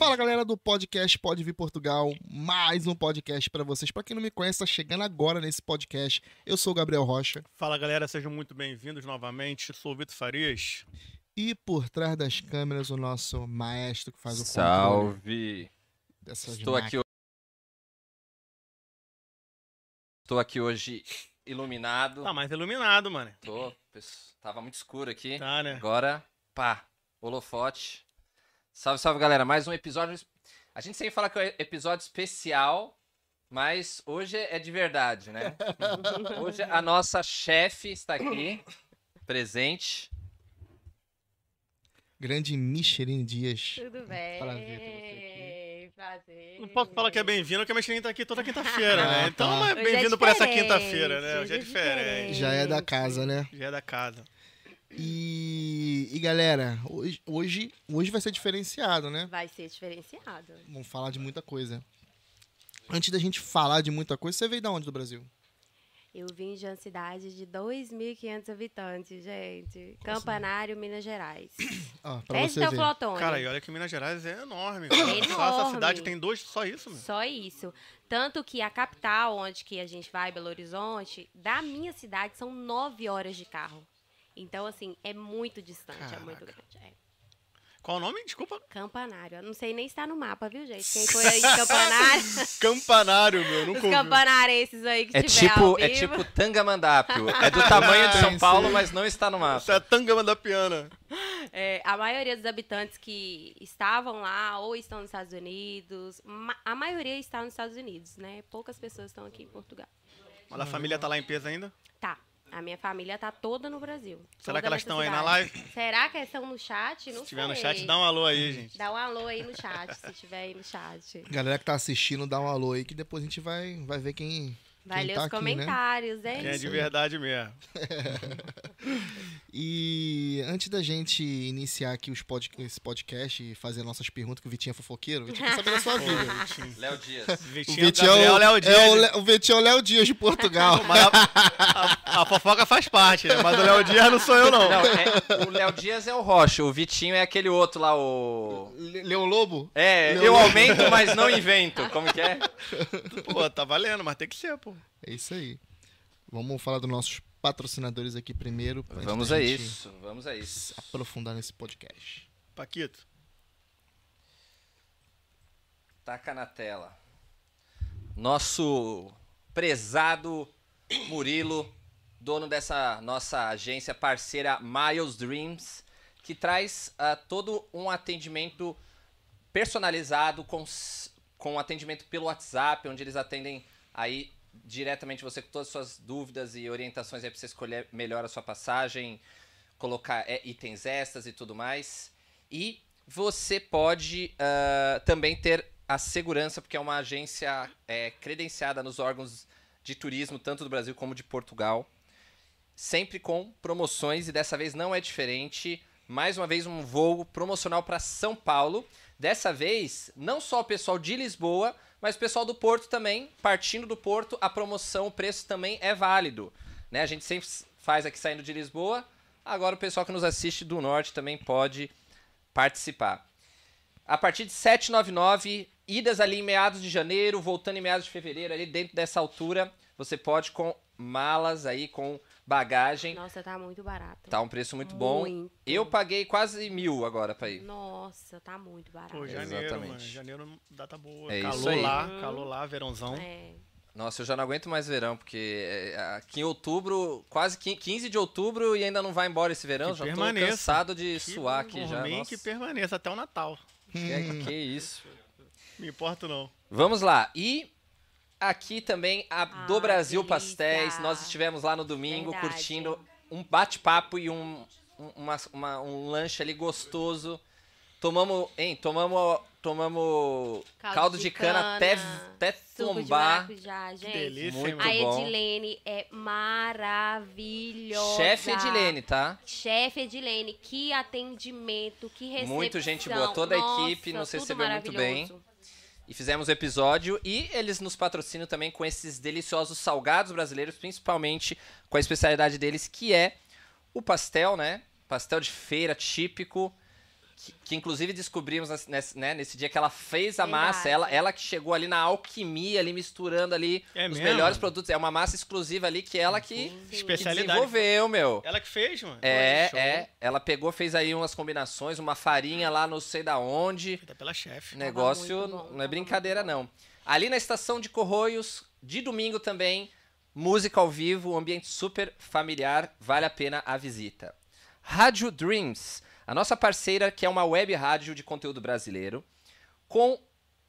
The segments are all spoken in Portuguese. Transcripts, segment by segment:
Fala galera do podcast Pode Vir Portugal, mais um podcast para vocês. Para quem não me conhece, tá chegando agora nesse podcast. Eu sou o Gabriel Rocha Fala galera, sejam muito bem-vindos novamente. Sou o Vitor Farias. e por trás das câmeras o nosso maestro que faz o Salve! dessas Estou aqui, máquinas. ho- Estou aqui hoje iluminado. Tá mais iluminado, mano. Tô, tava muito escuro aqui. Tá, né? Agora, pá, holofote. Salve, salve, galera. Mais um episódio. A gente sempre fala que é episódio especial, mas hoje é de verdade, né? Hoje a nossa chefe está aqui, presente. Grande Micheline Dias. Tudo bem. Prazer ter você Prazer. Não posso falar que é bem-vindo, porque a Michelin tá aqui toda quinta-feira, Ah, né? Então tá. não é é bem-vindo por essa quinta-feira, né? Hoje é hoje é diferente. Já é da casa, né? Já é da casa. E, e galera, hoje, hoje, hoje vai ser diferenciado, né? Vai ser diferenciado. Vamos falar de muita coisa. Antes da gente falar de muita coisa, você veio da onde do Brasil? Eu vim de uma cidade de 2.500 habitantes, gente. Campanário, Minas Gerais. Ó, pra teu ver. flotone. Cara, e olha que Minas Gerais é enorme. É cara. Só essa enorme. cidade tem dois, só isso, mano. Só isso. Tanto que a capital, onde que a gente vai, Belo Horizonte, da minha cidade são nove horas de carro. Então, assim, é muito distante, é muito Caraca. grande. É. Qual o nome? Desculpa. Campanário. Eu não sei nem se tá no mapa, viu, gente? Quem foi aí de Campanário, Campanário, meu. os Nunca ouvi. campanarenses aí que É tiver ao tipo, é vivo. tipo Tangamandápio. É do tamanho de São Paulo, sim. mas não está no Isso mapa. é Tangama da Piana. É, a maioria dos habitantes que estavam lá ou estão nos Estados Unidos, a maioria está nos Estados Unidos, né? Poucas pessoas estão aqui em Portugal. Mas a família tá lá em peso ainda? Tá. A minha família tá toda no Brasil. Será toda que elas estão aí na live? Será que elas estão no chat? Não Se tiver no sei. chat, dá um alô aí, gente. Dá um alô aí no chat, se tiver aí no chat. Galera que tá assistindo, dá um alô aí que depois a gente vai, vai ver quem. Ler tá os aqui, né? comentários, hein? Que é isso de aí. verdade mesmo. E antes da gente iniciar aqui os pod, esse podcast e fazer nossas perguntas, que o Vitinho é fofoqueiro, o Vitinho quer saber da sua vida. Léo Dias. O Vitinho, Vitinho é o, Léo é Dias. o, Le- o Vitinho é o Léo Dias de Portugal. Mas a, a- a fofoca faz parte, né? Mas o Léo Dias não sou eu, não. Não, é- o Léo Dias é o Rocha, o Vitinho é aquele outro lá, o. Le- Leão Lobo? É, Leão eu Lobo. aumento, mas não invento. Como que é? Pô, tá valendo, mas tem que ser, pô. É isso aí. Vamos falar dos nossos patrocinadores aqui primeiro. Vamos a isso, vamos a isso. Aprofundar nesse podcast. Paquito. Taca na tela. Nosso prezado Murilo, dono dessa nossa agência parceira Miles Dreams, que traz ah, todo um atendimento personalizado com, com atendimento pelo WhatsApp, onde eles atendem aí diretamente você com todas as suas dúvidas e orientações para você escolher melhor a sua passagem, colocar é, itens extras e tudo mais. E você pode ah, também ter a segurança, porque é uma agência é, credenciada nos órgãos de turismo, tanto do Brasil como de Portugal. Sempre com promoções, e dessa vez não é diferente. Mais uma vez, um voo promocional para São Paulo. Dessa vez, não só o pessoal de Lisboa, mas o pessoal do Porto também. Partindo do Porto, a promoção, o preço também é válido. Né? A gente sempre faz aqui saindo de Lisboa, Agora o pessoal que nos assiste do norte também pode participar. A partir de 799, idas ali em meados de janeiro, voltando em meados de fevereiro, ali dentro dessa altura, você pode com malas aí, com bagagem. Nossa, tá muito barato. Tá um preço muito bom. Muito. Eu paguei quase mil agora pra ir. Nossa, tá muito barato. Pô, janeiro, Exatamente. mano. Janeiro, data boa. É isso calor aí. lá, Uhum. calor lá, verãozão. É. Nossa, eu já não aguento mais verão, porque é, aqui em outubro, quase qui- 15 de outubro e ainda não vai embora esse verão. Que já tô permaneça. cansado de Que suar aqui já. Nossa, que permaneça até o Natal. que, que isso. Me importo não. Vamos lá. E aqui também a Ah, do Brasil delícia. Pastéis. Nós estivemos lá no domingo Verdade. curtindo um bate-papo e um, um, uma- uma- um lanche ali gostoso. Tomamos, hein? Tomamos, tomamos caldo, de, cana, até, até de tombar. maracujá, gente. Que delícia, Muito hein, A bom. Edilene é maravilhosa. Chefe Edilene, tá? Chefe Edilene, que atendimento, que recepção. Muito gente boa, toda a Nossa, equipe nos recebeu muito bem. E fizemos o episódio e eles nos patrocinam também com esses deliciosos salgados brasileiros, principalmente com a especialidade deles, que é o pastel, né? Pastel de feira típico, que, que inclusive descobrimos nesse, né, nesse dia que ela fez a massa, ela, ela que chegou ali na alquimia, ali misturando ali É os mesmo? melhores produtos. É uma massa exclusiva ali que ela que, que Especialidade. desenvolveu, meu. Ela que fez, mano? É, Show. é. Ela pegou, fez aí umas combinações, uma farinha lá não sei da onde. Feita pela chefe. O negócio bom, não é brincadeira, não. Ali na estação de Corroios, de domingo também, música ao vivo, um ambiente super familiar, vale a pena a visita. Rádio Dreams, a nossa parceira, que é uma web rádio de conteúdo brasileiro, com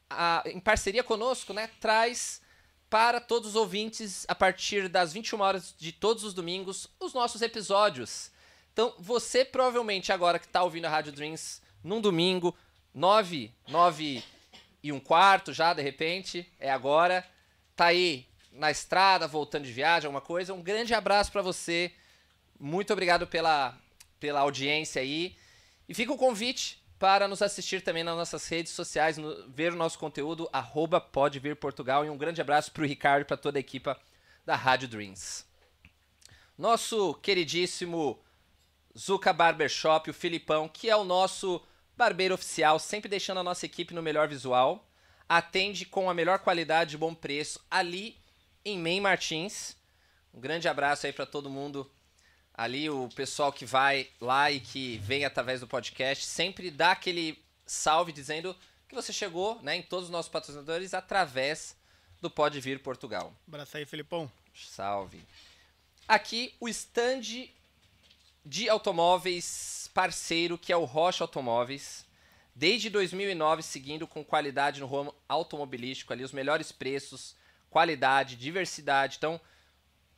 a- em parceria conosco, né, traz para todos os ouvintes, a partir das 21 horas de todos os domingos, os nossos episódios. Então, você provavelmente agora que está ouvindo a Rádio Dreams num domingo, 9, 9 e um quarto já, de repente, é agora, tá aí na estrada, voltando de viagem, alguma coisa, um grande abraço para você. Muito obrigado pela, pela audiência aí. E fica o convite para nos assistir também nas nossas redes sociais, no- ver o nosso conteúdo, arroba pode vir Portugal. E um grande abraço para o Ricardo e para toda a equipa da Rádio Dreams. Nosso queridíssimo Zuka Barbershop, o Filipão, que é o nosso barbeiro oficial, sempre deixando a nossa equipe no melhor visual. Atende com a melhor qualidade e bom preço ali em Main Martins. Um grande abraço aí para todo mundo ali, o pessoal que vai lá e que vem através do podcast, sempre dá aquele salve dizendo que você chegou, né, em todos os nossos patrocinadores através do Pode Vir Portugal. Abraço aí, Felipão. Salve. Aqui o stand de automóveis parceiro, que é o Rocha Automóveis. Desde 2009, seguindo com qualidade no ramo automobilístico, ali os melhores preços, qualidade, diversidade. Então,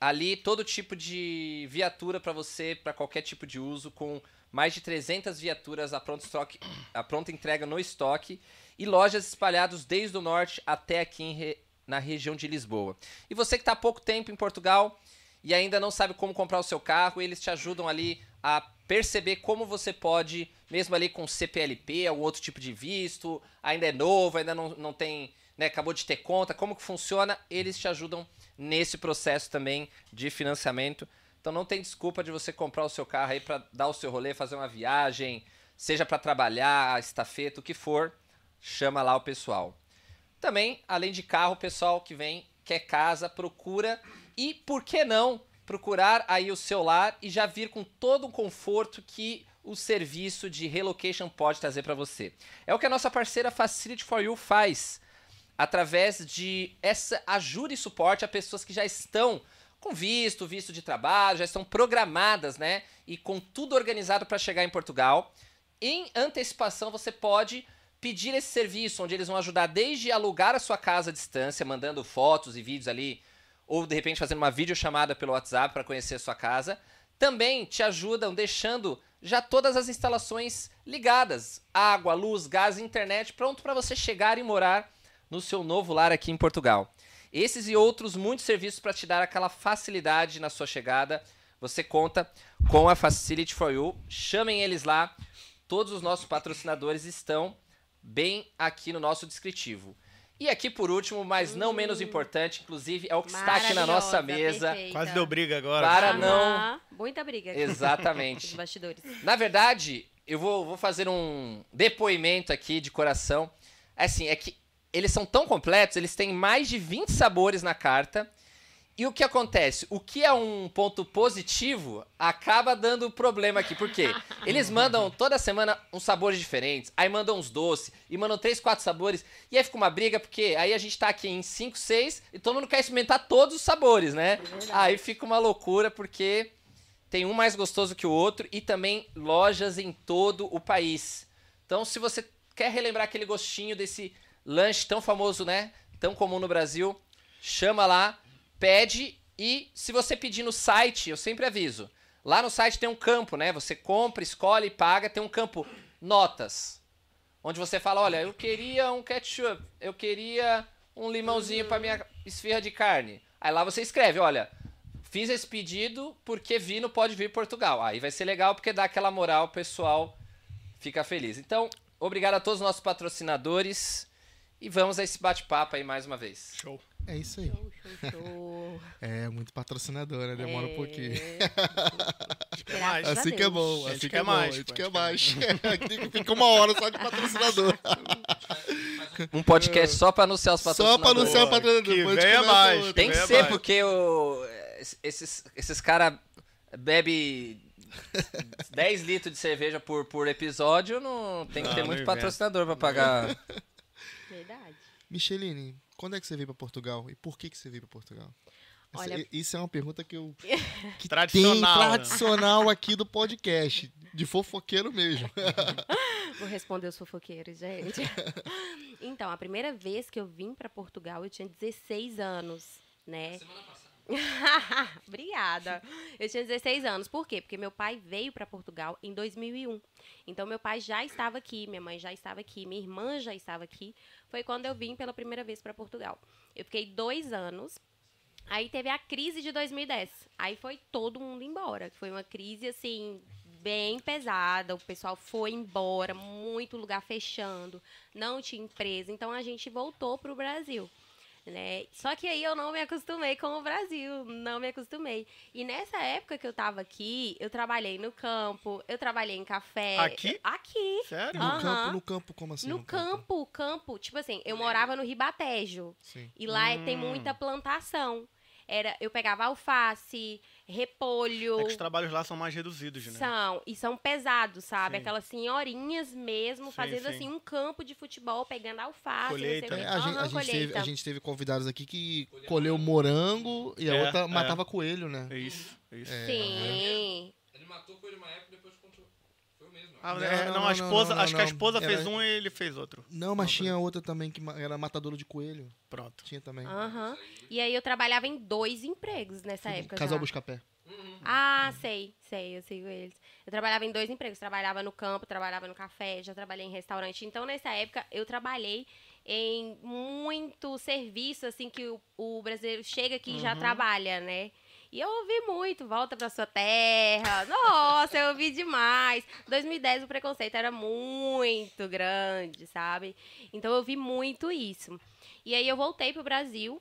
ali todo tipo de viatura para você, para qualquer tipo de uso, com mais de 300 viaturas a pronta, estoque, a pronta entrega no estoque e lojas espalhadas desde o norte até aqui re- na região de Lisboa. E você que está há pouco tempo em Portugal e ainda não sabe como comprar o seu carro, eles te ajudam ali a perceber como você pode, mesmo ali com CPLP, algum outro tipo de visto, ainda é novo, ainda não, não tem, né, acabou de ter conta, como que funciona, eles te ajudam nesse processo também de financiamento. Então não tem desculpa de você comprar o seu carro aí para dar o seu rolê, fazer uma viagem, seja para trabalhar, estafeta, o que for, chama lá o pessoal. Também, além de carro, o pessoal que vem quer casa, procura e por que não procurar aí o seu lar e já vir com todo o conforto que o serviço de relocation pode trazer para você. É o que a nossa parceira Facility for You faz através de essa ajuda e suporte a pessoas que já estão com visto, visto de trabalho, já estão programadas, né? E com tudo organizado para chegar em Portugal. Em antecipação, você pode pedir esse serviço, onde eles vão ajudar desde alugar a sua casa à distância, mandando fotos e vídeos ali, ou de repente fazendo uma videochamada pelo WhatsApp para conhecer a sua casa. Também te ajudam deixando já todas as instalações ligadas: água, luz, gás, internet, pronto para você chegar e morar no seu novo lar aqui em Portugal. Esses e outros muitos serviços para te dar aquela facilidade na sua chegada. Você conta com a Facility for You. Chamem eles lá. Todos os nossos patrocinadores estão bem aqui no nosso descritivo. E aqui por último, mas não menos importante, inclusive, é o que está aqui na nossa mesa. perfeita. Quase deu briga agora. Para Aham, não- Muita briga. Exatamente. Nos bastidores. Na verdade, eu vou, vou fazer um depoimento aqui de coração. Assim, é que eles são tão completos, eles têm mais de 20 sabores na carta. E o que acontece? O que é um ponto positivo acaba dando problema aqui. Por quê? Eles mandam toda semana uns sabores diferentes, aí mandam uns doces, e mandam três, quatro sabores, e aí fica uma briga, porque aí a gente tá aqui em cinco, seis, e todo mundo quer experimentar todos os sabores, né? verdade. Aí fica uma loucura, porque tem um mais gostoso que o outro e também lojas em todo o país. Então, se você quer relembrar aquele gostinho desse lanche tão famoso, né? Tão comum no Brasil, chama lá, pede e se você pedir no site, eu sempre aviso. Lá no site tem um campo, né? Você compra, escolhe, paga, tem um campo notas. Onde você fala, olha, eu queria um ketchup, eu queria um limãozinho para minha esfirra de carne. Aí lá você escreve, olha, Fiz esse pedido porque Vino pode vir Portugal. Aí vai ser legal porque dá aquela moral, o pessoal fica feliz. Então, obrigado a todos os nossos patrocinadores e vamos a esse bate-papo aí mais uma vez. Show. É isso aí. Show, show, show. É, muito patrocinador, né? Demora um pouquinho. Graças Assim que é bom, A gente assim que quer é bom, mais, a gente quer mais. Aqui Fica uma hora só de patrocinador. Um podcast só para anunciar os Só patrocinadores. pra anunciar o patrocinador. que depois a gente venha mais. Tem que ser, mais. porque o, esses, esses caras bebem 10 litros de cerveja por, por episódio, não tem que Não, ter muito patrocinador para pagar. Verdade. Micheline, quando é que você veio pra Portugal? E por que, que você veio pra Portugal? Essa- Olha- Isso é uma pergunta que eu. Que Tradicional, Tem né? tradicional aqui do podcast. De fofoqueiro mesmo. Vou responder os fofoqueiros, gente. Então, a primeira vez que eu vim para Portugal, eu tinha 16 anos, né? Obrigada. Eu tinha 16 anos. Por quê? Porque meu pai veio para Portugal em 2001. Então, meu pai já estava aqui, minha mãe já estava aqui, minha irmã já estava aqui. Foi quando eu vim pela primeira vez para Portugal. Eu fiquei dois anos. Aí teve a crise de 2010. Aí foi todo mundo embora. Foi uma crise, assim, bem pesada. O pessoal foi embora, muito lugar fechando, não tinha empresa. Então a gente voltou pro Brasil. Né? Só que aí eu não me acostumei com o Brasil, não me acostumei. E nessa época que eu tava aqui, eu trabalhei no campo, eu trabalhei em café. Aqui? Aqui. Sério? No Aham. campo, no campo, como assim? No campo, campo, tipo assim, eu morava no Ribatejo. Sim. E lá é- tem Hum. muita plantação. Era, eu pegava alface, repolho. É que os trabalhos lá são mais reduzidos, né? São, e são pesados, sabe? Sim. Aquelas senhorinhas mesmo, Sim, fazendo sim. assim um campo de futebol, pegando alface, Colheita. não sei É, a, gente, a gente teve, a gente teve convidados aqui que colheu morango e a É, outra é. matava coelho, né? É isso, é isso. Sim. Ele matou com ele uma época e depois mesmo. Ah, Não, é, não, não, não, a não, esposa, não, acho que a não. esposa Era- fez um e ele fez outro. Não, mas tinha outra também que era matadora de coelho. Pronto. Tinha também. Aham. E aí eu trabalhava em dois empregos nessa época. Casal já. Buscapé. Ah, sei, sei, eu sigo eles. Eu trabalhava em dois empregos, trabalhava no campo, trabalhava no café, já trabalhei em restaurante. Então, nessa época, eu trabalhei em muito serviço, assim, que o, o brasileiro chega aqui e já trabalha, né? E eu ouvi muito, volta pra sua terra. Nossa, eu ouvi demais. 2010 o preconceito era muito grande, sabe? Então eu ouvi muito isso. E aí eu voltei pro Brasil.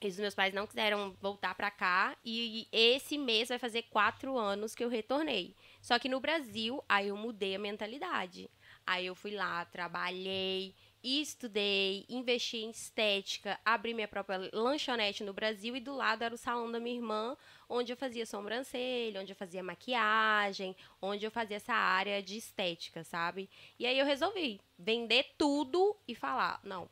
E os meus pais não quiseram voltar pra cá. E esse mês vai fazer quatro anos que eu retornei. Só que no Brasil, aí eu mudei a mentalidade. Aí eu fui lá, trabalhei, estudei, investi em estética, abri minha própria lanchonete no Brasil e do lado era o salão da minha irmã, onde eu fazia sobrancelha, onde eu fazia maquiagem, onde eu fazia essa área de estética, sabe? E aí eu resolvi vender tudo e falar, não,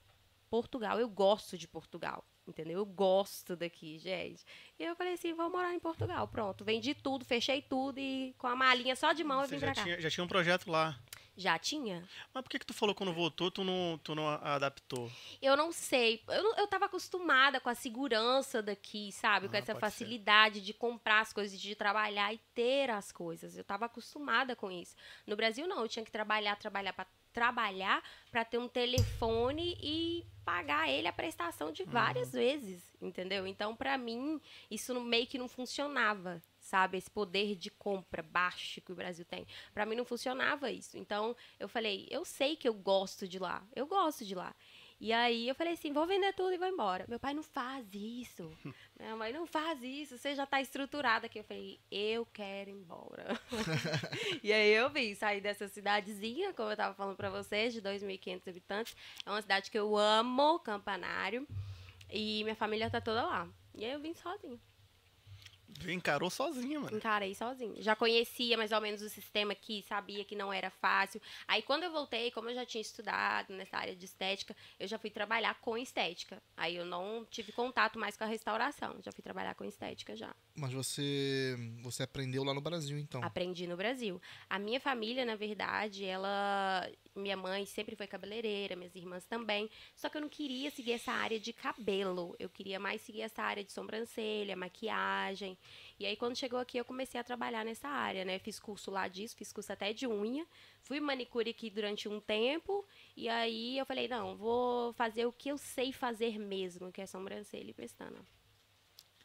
Portugal, eu gosto de Portugal. Entendeu? Eu gosto daqui, gente. E eu falei assim, vou morar em Portugal. Pronto, vendi tudo, fechei tudo e com a malinha só de mão eu Você vim já pra cá. tinha, já tinha um projeto lá. Já tinha? Mas por que, que tu falou quando voltou, tu não, tu não adaptou? Eu não sei. Eu, eu tava acostumada com a segurança daqui, sabe? com Ah, essa pode ser. facilidade de comprar as coisas, de trabalhar e ter as coisas. Eu tava acostumada com isso. No Brasil, não. Eu tinha que trabalhar, trabalhar para trabalhar para ter um telefone e pagar ele a prestação de várias Uhum. vezes, entendeu? Então, para mim, isso meio que não funcionava, sabe? Esse poder de compra baixo que o Brasil tem. Para mim não funcionava isso. Então, eu falei, eu sei que eu gosto de lá. Eu gosto de lá. E aí eu falei assim, vou vender tudo e vou embora. Meu pai não faz isso. Minha mãe não faz isso, você já tá estruturada aqui. Eu falei, eu quero ir embora. e aí eu vim sair dessa cidadezinha, como eu tava falando pra vocês, de 2.500 habitantes. É uma cidade que eu amo, Campanário. E minha família tá toda lá. E aí eu vim sozinha. Encarou sozinha, mano. Encarei sozinha. Já conhecia mais ou menos o sistema aqui, sabia que não era fácil. Aí quando eu voltei, como eu já tinha estudado nessa área de estética, eu já fui trabalhar com estética. Aí eu não tive contato mais com a restauração, já fui trabalhar com estética já. Mas você você aprendeu lá no Brasil, então? Aprendi no Brasil. A minha família, na verdade, ela minha mãe sempre foi cabeleireira, minhas irmãs também. Só que eu não queria seguir essa área de cabelo. Eu queria mais seguir essa área de sobrancelha, maquiagem. E aí, quando chegou aqui, eu comecei a trabalhar nessa área, né? Fiz curso lá disso, fiz curso até de unha. Fui manicure aqui durante um tempo. E aí, eu falei, não, vou fazer o que eu sei fazer mesmo, que é sobrancelha e pestana.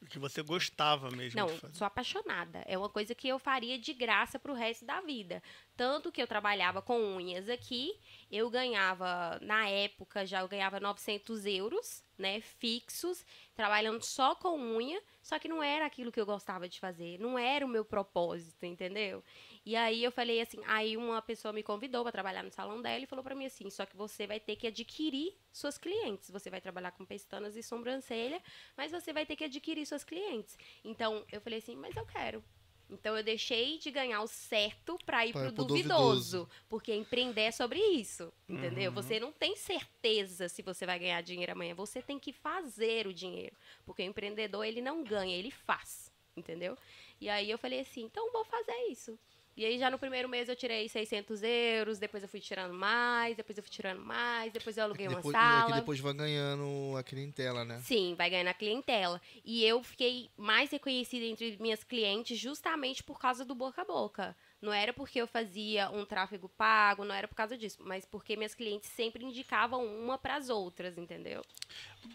Que você gostava mesmo Não, sou apaixonada. É uma coisa que eu faria de graça pro resto da vida. Tanto que eu trabalhava com unhas aqui, eu ganhava, na época já eu ganhava 900 euros, né, fixos, trabalhando só com unha, só que não era aquilo que eu gostava de fazer, não era o meu propósito, entendeu? E aí eu falei assim, aí uma pessoa me convidou para trabalhar no salão dela e falou para mim assim, só que você vai ter que adquirir suas clientes. Você vai trabalhar com pestanas e sobrancelha, mas você vai ter que adquirir suas clientes. Então eu falei assim, mas eu quero. Então eu deixei de ganhar o certo para ir Pra pro ir pro duvidoso, duvidoso. porque empreender é sobre isso, entendeu? Uhum. Você não tem certeza se você vai ganhar dinheiro amanhã, você tem que fazer o dinheiro, porque o empreendedor ele não ganha, ele faz, entendeu? E aí eu falei assim, então vou fazer isso. E aí já no primeiro mês eu tirei 600 euros, depois eu fui tirando mais, depois eu fui tirando mais, depois eu aluguei uma depois, sala. é que depois vai ganhando a clientela, né? Sim, vai ganhar na clientela. E eu fiquei mais reconhecida entre minhas clientes justamente por causa do boca a boca. Não era porque eu fazia um tráfego pago, não era por causa disso, mas porque minhas clientes sempre indicavam uma para as outras, entendeu?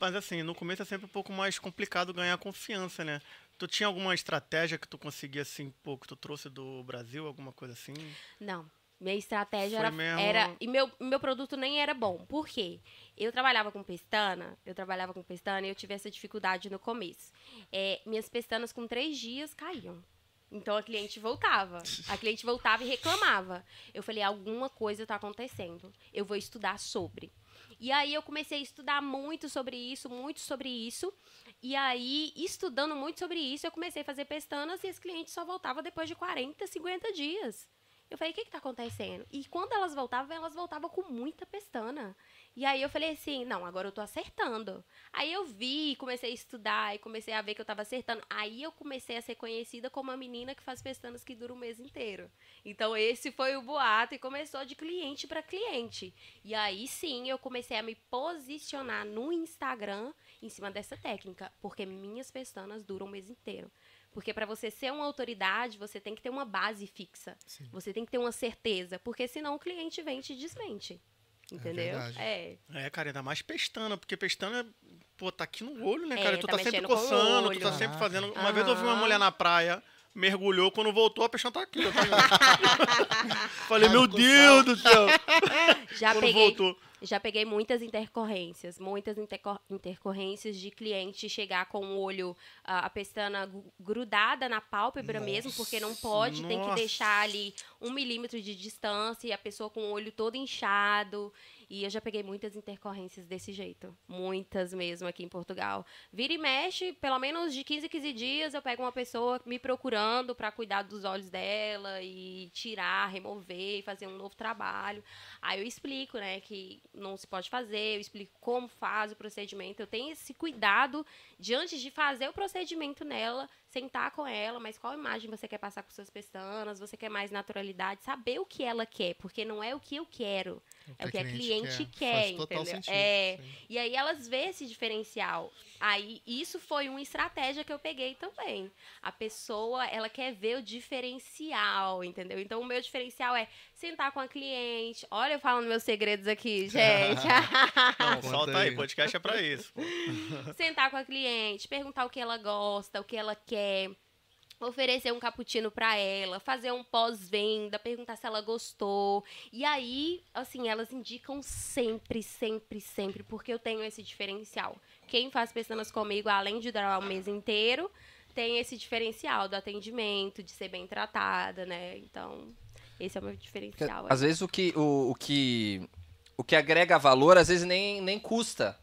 Mas assim, no começo é sempre um pouco mais complicado ganhar confiança, né? Tu tinha alguma estratégia que tu conseguia, assim, pô, que tu trouxe do Brasil, alguma coisa assim? Não. Minha estratégia era, mesmo- era. E meu, meu produto nem era bom. Por quê? Eu trabalhava com pestana, eu trabalhava com pestana e eu tive essa dificuldade no começo. É, minhas pestanas com três dias caíam. Então a cliente voltava. A cliente voltava e reclamava. Eu falei, alguma coisa está acontecendo. Eu vou estudar sobre. E aí eu comecei a estudar muito sobre isso, muito sobre isso. E aí, estudando muito sobre isso, eu comecei a fazer pestanas e as clientes só voltavam depois de 40, 50 dias. Eu falei, o que está acontecendo? E quando elas voltavam, elas voltavam com muita pestana. E aí eu falei assim, não, agora eu tô acertando. Aí eu vi, comecei a estudar e comecei a ver que eu tava acertando. Aí eu comecei a ser conhecida como a menina que faz pestanas que duram o mês inteiro. Então esse foi o boato e começou de cliente para cliente. E aí sim eu comecei a me posicionar no Instagram em cima dessa técnica, porque minhas pestanas duram o mês inteiro. Porque para você ser uma autoridade, você tem que ter uma base fixa. Sim. Você tem que ter uma certeza, porque senão o cliente vem e te desmente. Entendeu? verdade. É. É, cara, ainda mais pestana, porque pestana, pô, tá aqui no olho, né, É, cara? Tu tá tá, sempre coçando, tu tá sempre Caraca. fazendo. Uma vez eu vi uma mulher na praia, mergulhou, quando voltou, a pestana tá aqui. tá? Falei, meu Deus do céu! Já quando peguei, voltou. Já peguei muitas intercorrências, muitas intercor- intercorrências de cliente chegar com o olho, a, a pestana gru- grudada na pálpebra mesmo, porque não pode, tem que nossa. deixar ali um milímetro de distância e a pessoa com o olho todo inchado. E eu já peguei muitas intercorrências desse jeito. Muitas mesmo aqui em Portugal. Vira e mexe, pelo menos de 15 em 15 dias, eu pego uma pessoa me procurando para cuidar dos olhos dela e tirar, remover fazer um novo trabalho. Aí eu explico, né, que não se pode fazer, eu explico como faz o procedimento. Eu tenho esse cuidado de antes de fazer o procedimento nela, sentar com ela, mas qual imagem você quer passar com suas pestanas, você quer mais naturalidade, saber o que ela quer, porque não é o que eu quero, é o que a cliente quer, Faz total entendeu? sentido. É. sim. E aí elas vê esse diferencial. Aí isso foi uma estratégia que eu peguei também. A pessoa, ela quer ver o diferencial, entendeu? Então o meu diferencial é sentar com a cliente. Olha eu falando meus segredos aqui, gente. Não, solta aí. podcast é pra isso. pô. sentar com a cliente, perguntar o que ela gosta, o que ela quer. oferecer um cappuccino pra ela, fazer um pós-venda, perguntar se ela gostou. E aí, assim, elas indicam sempre, sempre, sempre, porque eu tenho esse diferencial. Quem faz pestanas comigo, além de durar o mês inteiro, tem esse diferencial do atendimento, de ser bem tratada, né? Então, esse é o meu diferencial. Às vezes o que, o, o que, o que agrega valor, às vezes nem, nem custa.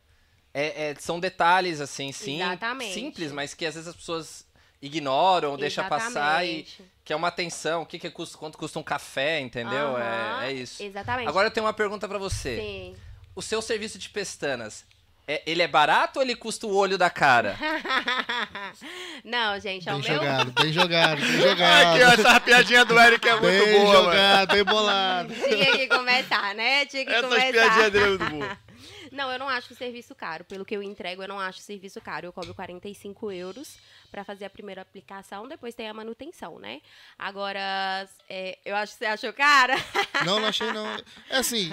É, é- são detalhes, assim, sim, Exatamente. simples, mas que às vezes as pessoas ignoram, deixam passar e que é uma atenção. O que, que custa, quanto custa um café, entendeu? Aham, É, é isso. Exatamente. Agora eu tenho uma pergunta pra você. Sim. O seu serviço de pestanas, é- ele é barato ou ele custa o olho da cara? Não, gente, é o Bem meu. jogado, bem jogado, bem Aqui, jogado. ó, essa piadinha do Eric é muito Bem boa, mano. jogado, bem bolado. Tinha que começar, né? Tinha que Essas começar. piadinhas dele é muito boa. Não, eu não acho o serviço caro. Pelo que eu entrego, eu não acho o serviço caro. Eu cobro 45 euros pra fazer a primeira aplicação, depois tem a manutenção, né? Agora, é, eu acho que você achou cara. Não, não achei não. É assim,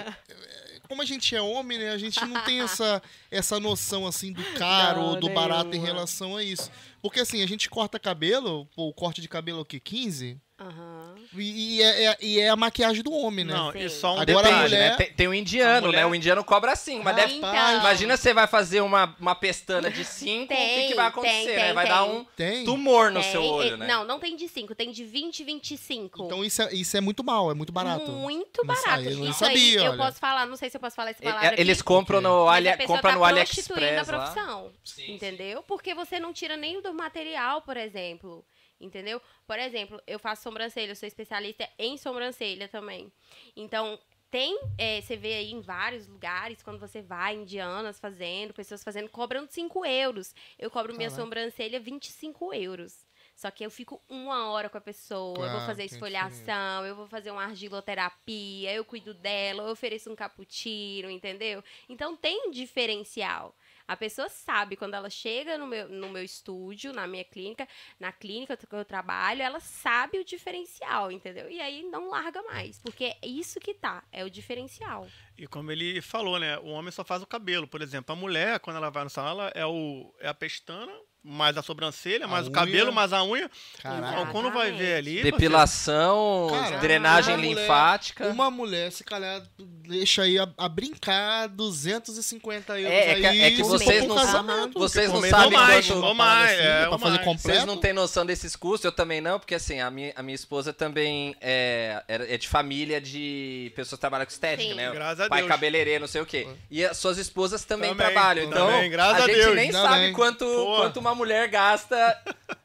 como a gente é homem, né? A gente não tem essa, essa noção assim do caro Não, ou do barato em nenhuma. relação a isso. Porque assim, a gente corta cabelo, o corte de cabelo é o quê? 15? Aham. E, e é, é- e é a maquiagem do homem, né? Não, Sim. e só um Agora detalhe. mulher- né? Tem, tem o indiano, mulher- né? O indiano cobra assim, mas deve... Então. Imagina você vai fazer uma, uma pestana de 5, o que, que vai acontecer, tem, né? tem, Vai tem. dar um Tem. tumor no Tem, seu olho, né? Não, não tem de 5, tem de 20 e 25. Então isso é, isso é muito mal, é muito barato. Muito Não barato. sei, eu não Isso sabia, aí, eu olha. posso falar, não sei se eu posso falar essa palavra Eles aqui, compram no, Ali, compra tá no AliExpress a profissão. Sim, entendeu? Porque você não tira nem do material, por exemplo. Entendeu? Por exemplo, eu faço sobrancelha, eu sou especialista em sobrancelha também. Então, tem, é, você vê aí em vários lugares, quando você vai, indianas fazendo, pessoas fazendo, cobrando 5 euros. Eu cobro minha Caraca. sobrancelha 25 euros. Só que eu fico uma hora com a pessoa, eu vou Claro, fazer esfoliação, eu vou fazer uma argiloterapia, eu cuido dela, eu ofereço um cappuccino, entendeu? Então tem diferencial. A pessoa sabe quando ela chega no meu, no meu estúdio, na minha clínica, na clínica que eu trabalho, ela sabe o diferencial, entendeu? E aí não larga mais, porque é isso que tá, é o diferencial. E como ele falou, né? O homem só faz o cabelo, por exemplo. A mulher, quando ela vai no salão, ela é, o, é a pestana, mais a sobrancelha, A mais o cabelo, mais a unha. Caraca. Quando vai ver ali. Depilação, drenagem uma mulher- linfática. Uma mulher, se calhar, deixa aí a, a brincar 250 euros É, é que- aí. é que vocês não pro sa- casamento. vocês Você não sabem mais, quanto- ou mais, é, ou fazer mais. completo. Vocês não têm noção desses custos, eu também não, porque assim, a minha, a minha esposa também é, é de família de pessoas que trabalham com estética, Sim. né? Graças a Pai cabeleireiro, não sei o quê. E as suas esposas também, Também, trabalham. Então, também, graças a a gente Deus. nem Ainda sabe quanto, quanto uma mulher gasta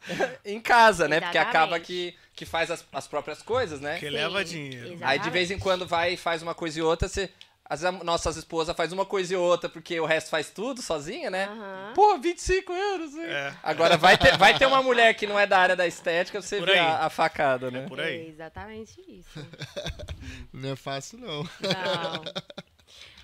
em casa, né? Porque acaba Exatamente. que, que faz as, as próprias coisas, né? Que Sim, leva dinheiro. exatamente. Aí de vez em quando vai e faz uma coisa e outra, você. As nossas esposas faz uma coisa e outra, porque o resto faz tudo sozinha, né? Aham. Pô, 25 euros, hein? É. Agora vai ter, vai ter uma mulher que não é da área da estética, você Por vê a, a facada, né? Por É aí. exatamente isso. Não é fácil, não. Não.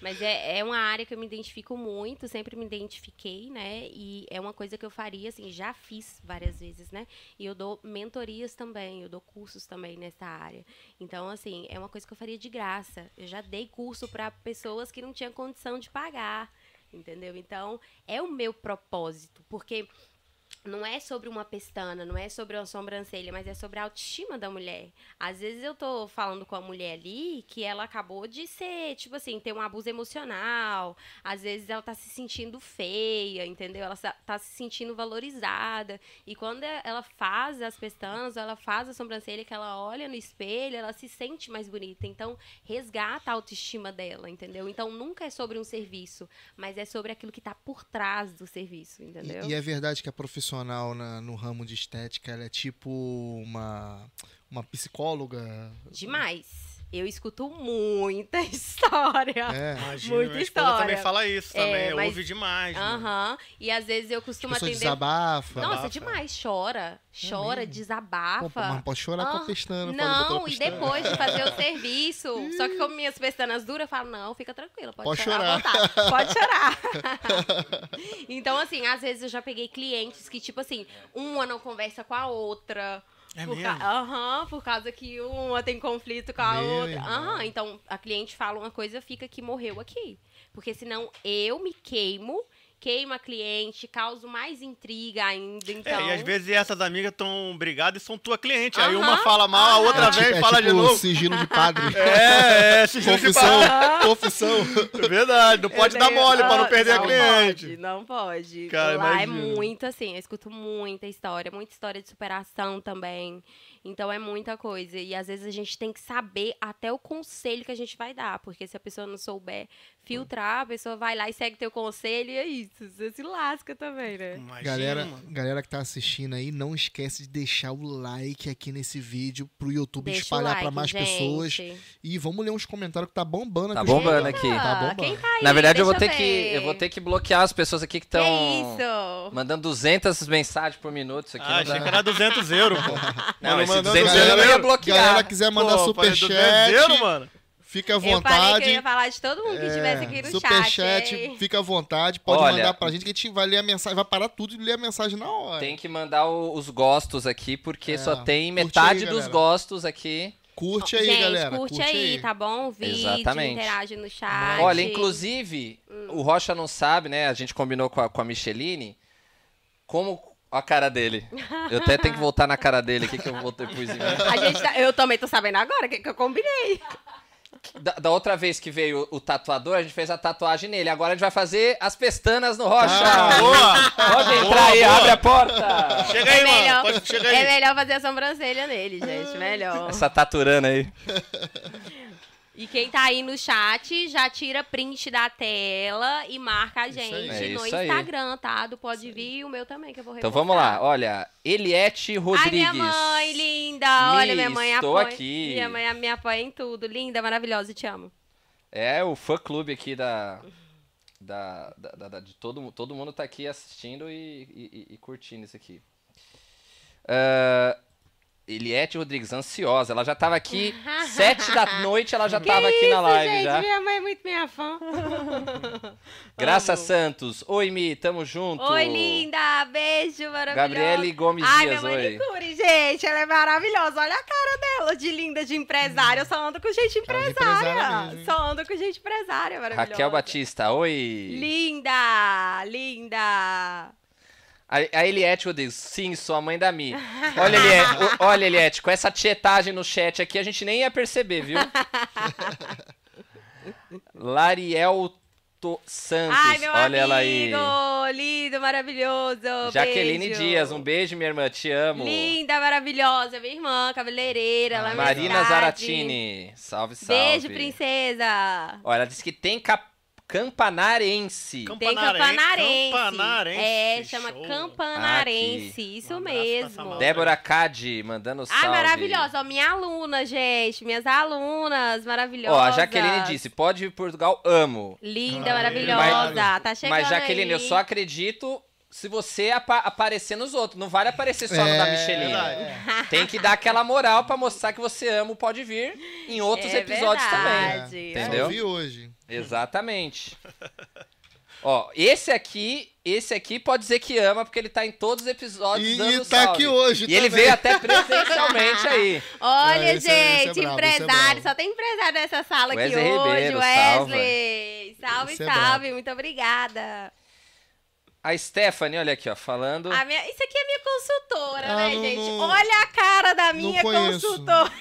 Mas é, é uma área que eu me identifico muito, sempre me identifiquei, né? E é uma coisa que eu faria, assim, já fiz várias vezes, né? E eu dou mentorias também, eu dou cursos também nessa área. Então, assim, é uma coisa que eu faria de graça. Eu já dei curso para pessoas que não tinham condição de pagar, entendeu? Então, é o meu propósito, porque não é sobre uma pestana, não é sobre uma sobrancelha, mas é sobre a autoestima da mulher. Às vezes eu tô falando com a mulher ali que ela acabou de ser, tipo assim, ter um abuso emocional. Às vezes ela tá se sentindo feia, entendeu? Ela tá se sentindo valorizada. E quando é- ela faz as pestanas, ela faz a sobrancelha, que ela olha no espelho, ela se sente mais bonita. Então, resgata a autoestima dela, entendeu? Então, nunca é sobre um serviço, mas é sobre aquilo que tá por trás do serviço, entendeu? E, e é verdade que a profissional na- no ramo de estética ela é tipo uma, uma psicóloga. Demais. Eu escuto muita história. É. Imagina, Muita minha história. também fala isso É, também. mas- Ouve demais. né? Aham. E às vezes eu costumo atender. desabafam. Nossa, Desabafa. demais. Chora. Chora, mesmo? Pô, desabafa. mas pode chorar com Ah, botar Não, a e depois de fazer o serviço. Só que como minhas pestanas duras, eu falo, não, fica tranquila, pode, Pode chorar. chorar. vontade, Pode chorar. então, assim, às vezes eu já peguei clientes que, tipo assim, uma não conversa com a outra. É por mesmo? ca- Aham, por causa que uma tem conflito com a Meu outra. irmão. Aham, então a cliente fala uma coisa, fica que morreu aqui. Porque senão eu me queimo queima cliente, causa mais intriga ainda. Então, É, e às vezes essas amigas estão brigadas e são tua cliente. Aí uma fala mal, a outra É, vem e é fala tipo de novo. sigilo de padre. É, é, sigilo de confissão, padre. confissão. É Verdade, não pode Eu dar tenho- mole pra não Ah, perder a não cliente. Pode, não pode. Cara, Lá é imagino. muito assim, eu escuto muita história, muita história de superação também. Então é muita coisa. E às vezes a gente tem que saber até o conselho que a gente vai dar. Porque se a pessoa não souber filtrar, a pessoa vai lá e segue teu conselho e é isso. Você se lasca também, né? Imagina, Galera, mano. galera que tá assistindo aí, não esquece de deixar o like aqui nesse vídeo pro YouTube Deixa espalhar pra like, mais gente. pessoas. E vamos ler uns comentários que tá bombando Tá aqui. os bombando aqui. Tá bombando. Quem tá aí? Na verdade, eu vou, ter que, ver. eu vou ter que bloquear as pessoas aqui que Que estão isso? mandando 200 mensagens por minuto. Isso aqui Ah, achei que era 200 euros, pô. Não, mandando 200 200 eu ia bloquear. Galera quiser mandar Pô, falei 200 euros, superchat, mano. fica à Eu falei que eu vontade. ia falar de todo mundo que estivesse aqui no superchat, chat. hein? fica à vontade, pode Olha- mandar pra gente que a gente vai ler a mensagem, vai parar tudo e ler a mensagem na hora. Tem que mandar o- os gostos aqui, porque É, só tem curte metade aí, dos galera. gostos aqui. Curte aí, Gente, galera. curte, aí, tá bom? O vídeo, Exatamente. interage no chat. Olha, inclusive, Hum. o Rocha não sabe, né? A gente combinou com a, com a Micheline. Como a cara dele. Eu até tenho que voltar na cara dele aqui, que eu voltei em mim. A gente tá- eu também tô sabendo agora o que, que eu combinei. Da, da outra vez que veio o, o tatuador, a gente fez a tatuagem nele. Agora a gente vai fazer as pestanas no Rocha. Ah, Boa! Pode entrar Boa, aí, boa. abre a porta. Chega é aí, melhor, mano. Pode, chega é aí. melhor fazer a sobrancelha nele, gente. Melhor. Essa taturana aí. E quem tá aí no chat já tira print da tela e marca a gente. É no aí. Instagram, tá? Do Pode Vir e o meu também, que eu vou Então repostar. vamos lá. Olha, Eliette Ai, Rodrigues. minha mãe, linda! Olha, minha mãe estou apoia. aqui. Minha mãe me apoia em tudo. Linda, maravilhosa, te amo. É o fã clube aqui da. da, da- da- da- de todo, todo mundo tá aqui assistindo e, e- e- e curtindo isso aqui. Ah, Eliette Rodrigues, ansiosa. Ela já tava aqui, sete da noite ela já tava aqui na live gente, já. minha mãe é muito minha fã. Graça Amo. Santos. Oi, Mi, tamo junto. Oi, linda! Beijo, maravilhosa. Gabriele Gomes Ai, Dias, minha oi. manicure, gente, ela é maravilhosa. Olha a cara dela de linda, de empresária. Eu só ando com gente empresária hein? só ando com gente empresária, maravilhosa. Raquel Batista, oi. Linda, linda. A, a Eliette Rodrigues, sim, sou a mãe da Mi. Olha, Eliette, olha, Eliette, com essa tietagem no chat aqui, a gente nem ia perceber, viu? Lariel To- Santos, Ai, meu olha ela aí. amigo, lindo, maravilhoso. Jaqueline beijo. Dias, um beijo, minha irmã, te amo. Linda, maravilhosa, minha irmã, cabeleireira. minha Marina. Zaratini, salve, salve. Beijo, princesa. Olha, ela disse que tem cap- campanarense. Camp- Tem Campanarense, campanarense. É, chama show. campanarense. Isso Um abraço pra mesmo. Débora Cade, mandando salve. Ai, maravilhosa. Ó, minha aluna, gente. Minhas alunas maravilhosas. Ó, a Jaqueline disse, pode ir para Portugal, amo. Linda, Ai, maravilhosa. tá chegando Mas, Jaqueline, aí. eu só acredito se você apa- aparecer nos outros. Não vale aparecer só no É, da Michelin. verdade. Tem que dar aquela moral pra mostrar que você ama o Pode Vir em outros É episódios também. verdade. Entendeu? Só vi hoje. Exatamente. Ó, esse aqui, esse aqui pode dizer que ama, porque ele tá em todos os episódios E, dando e tá salve. aqui hoje E ele também. veio até presencialmente aí. Olha, é- é gente, esse é empresário. só tem empresário nessa sala aqui Wesley hoje. Ribeiro, Wesley. Salve, é salve. brabo. Muito obrigada. A Stephanie, olha aqui, ó, falando. A minha- isso aqui é minha consultora, Ah, né, não- gente? não- Olha a cara da minha consultora.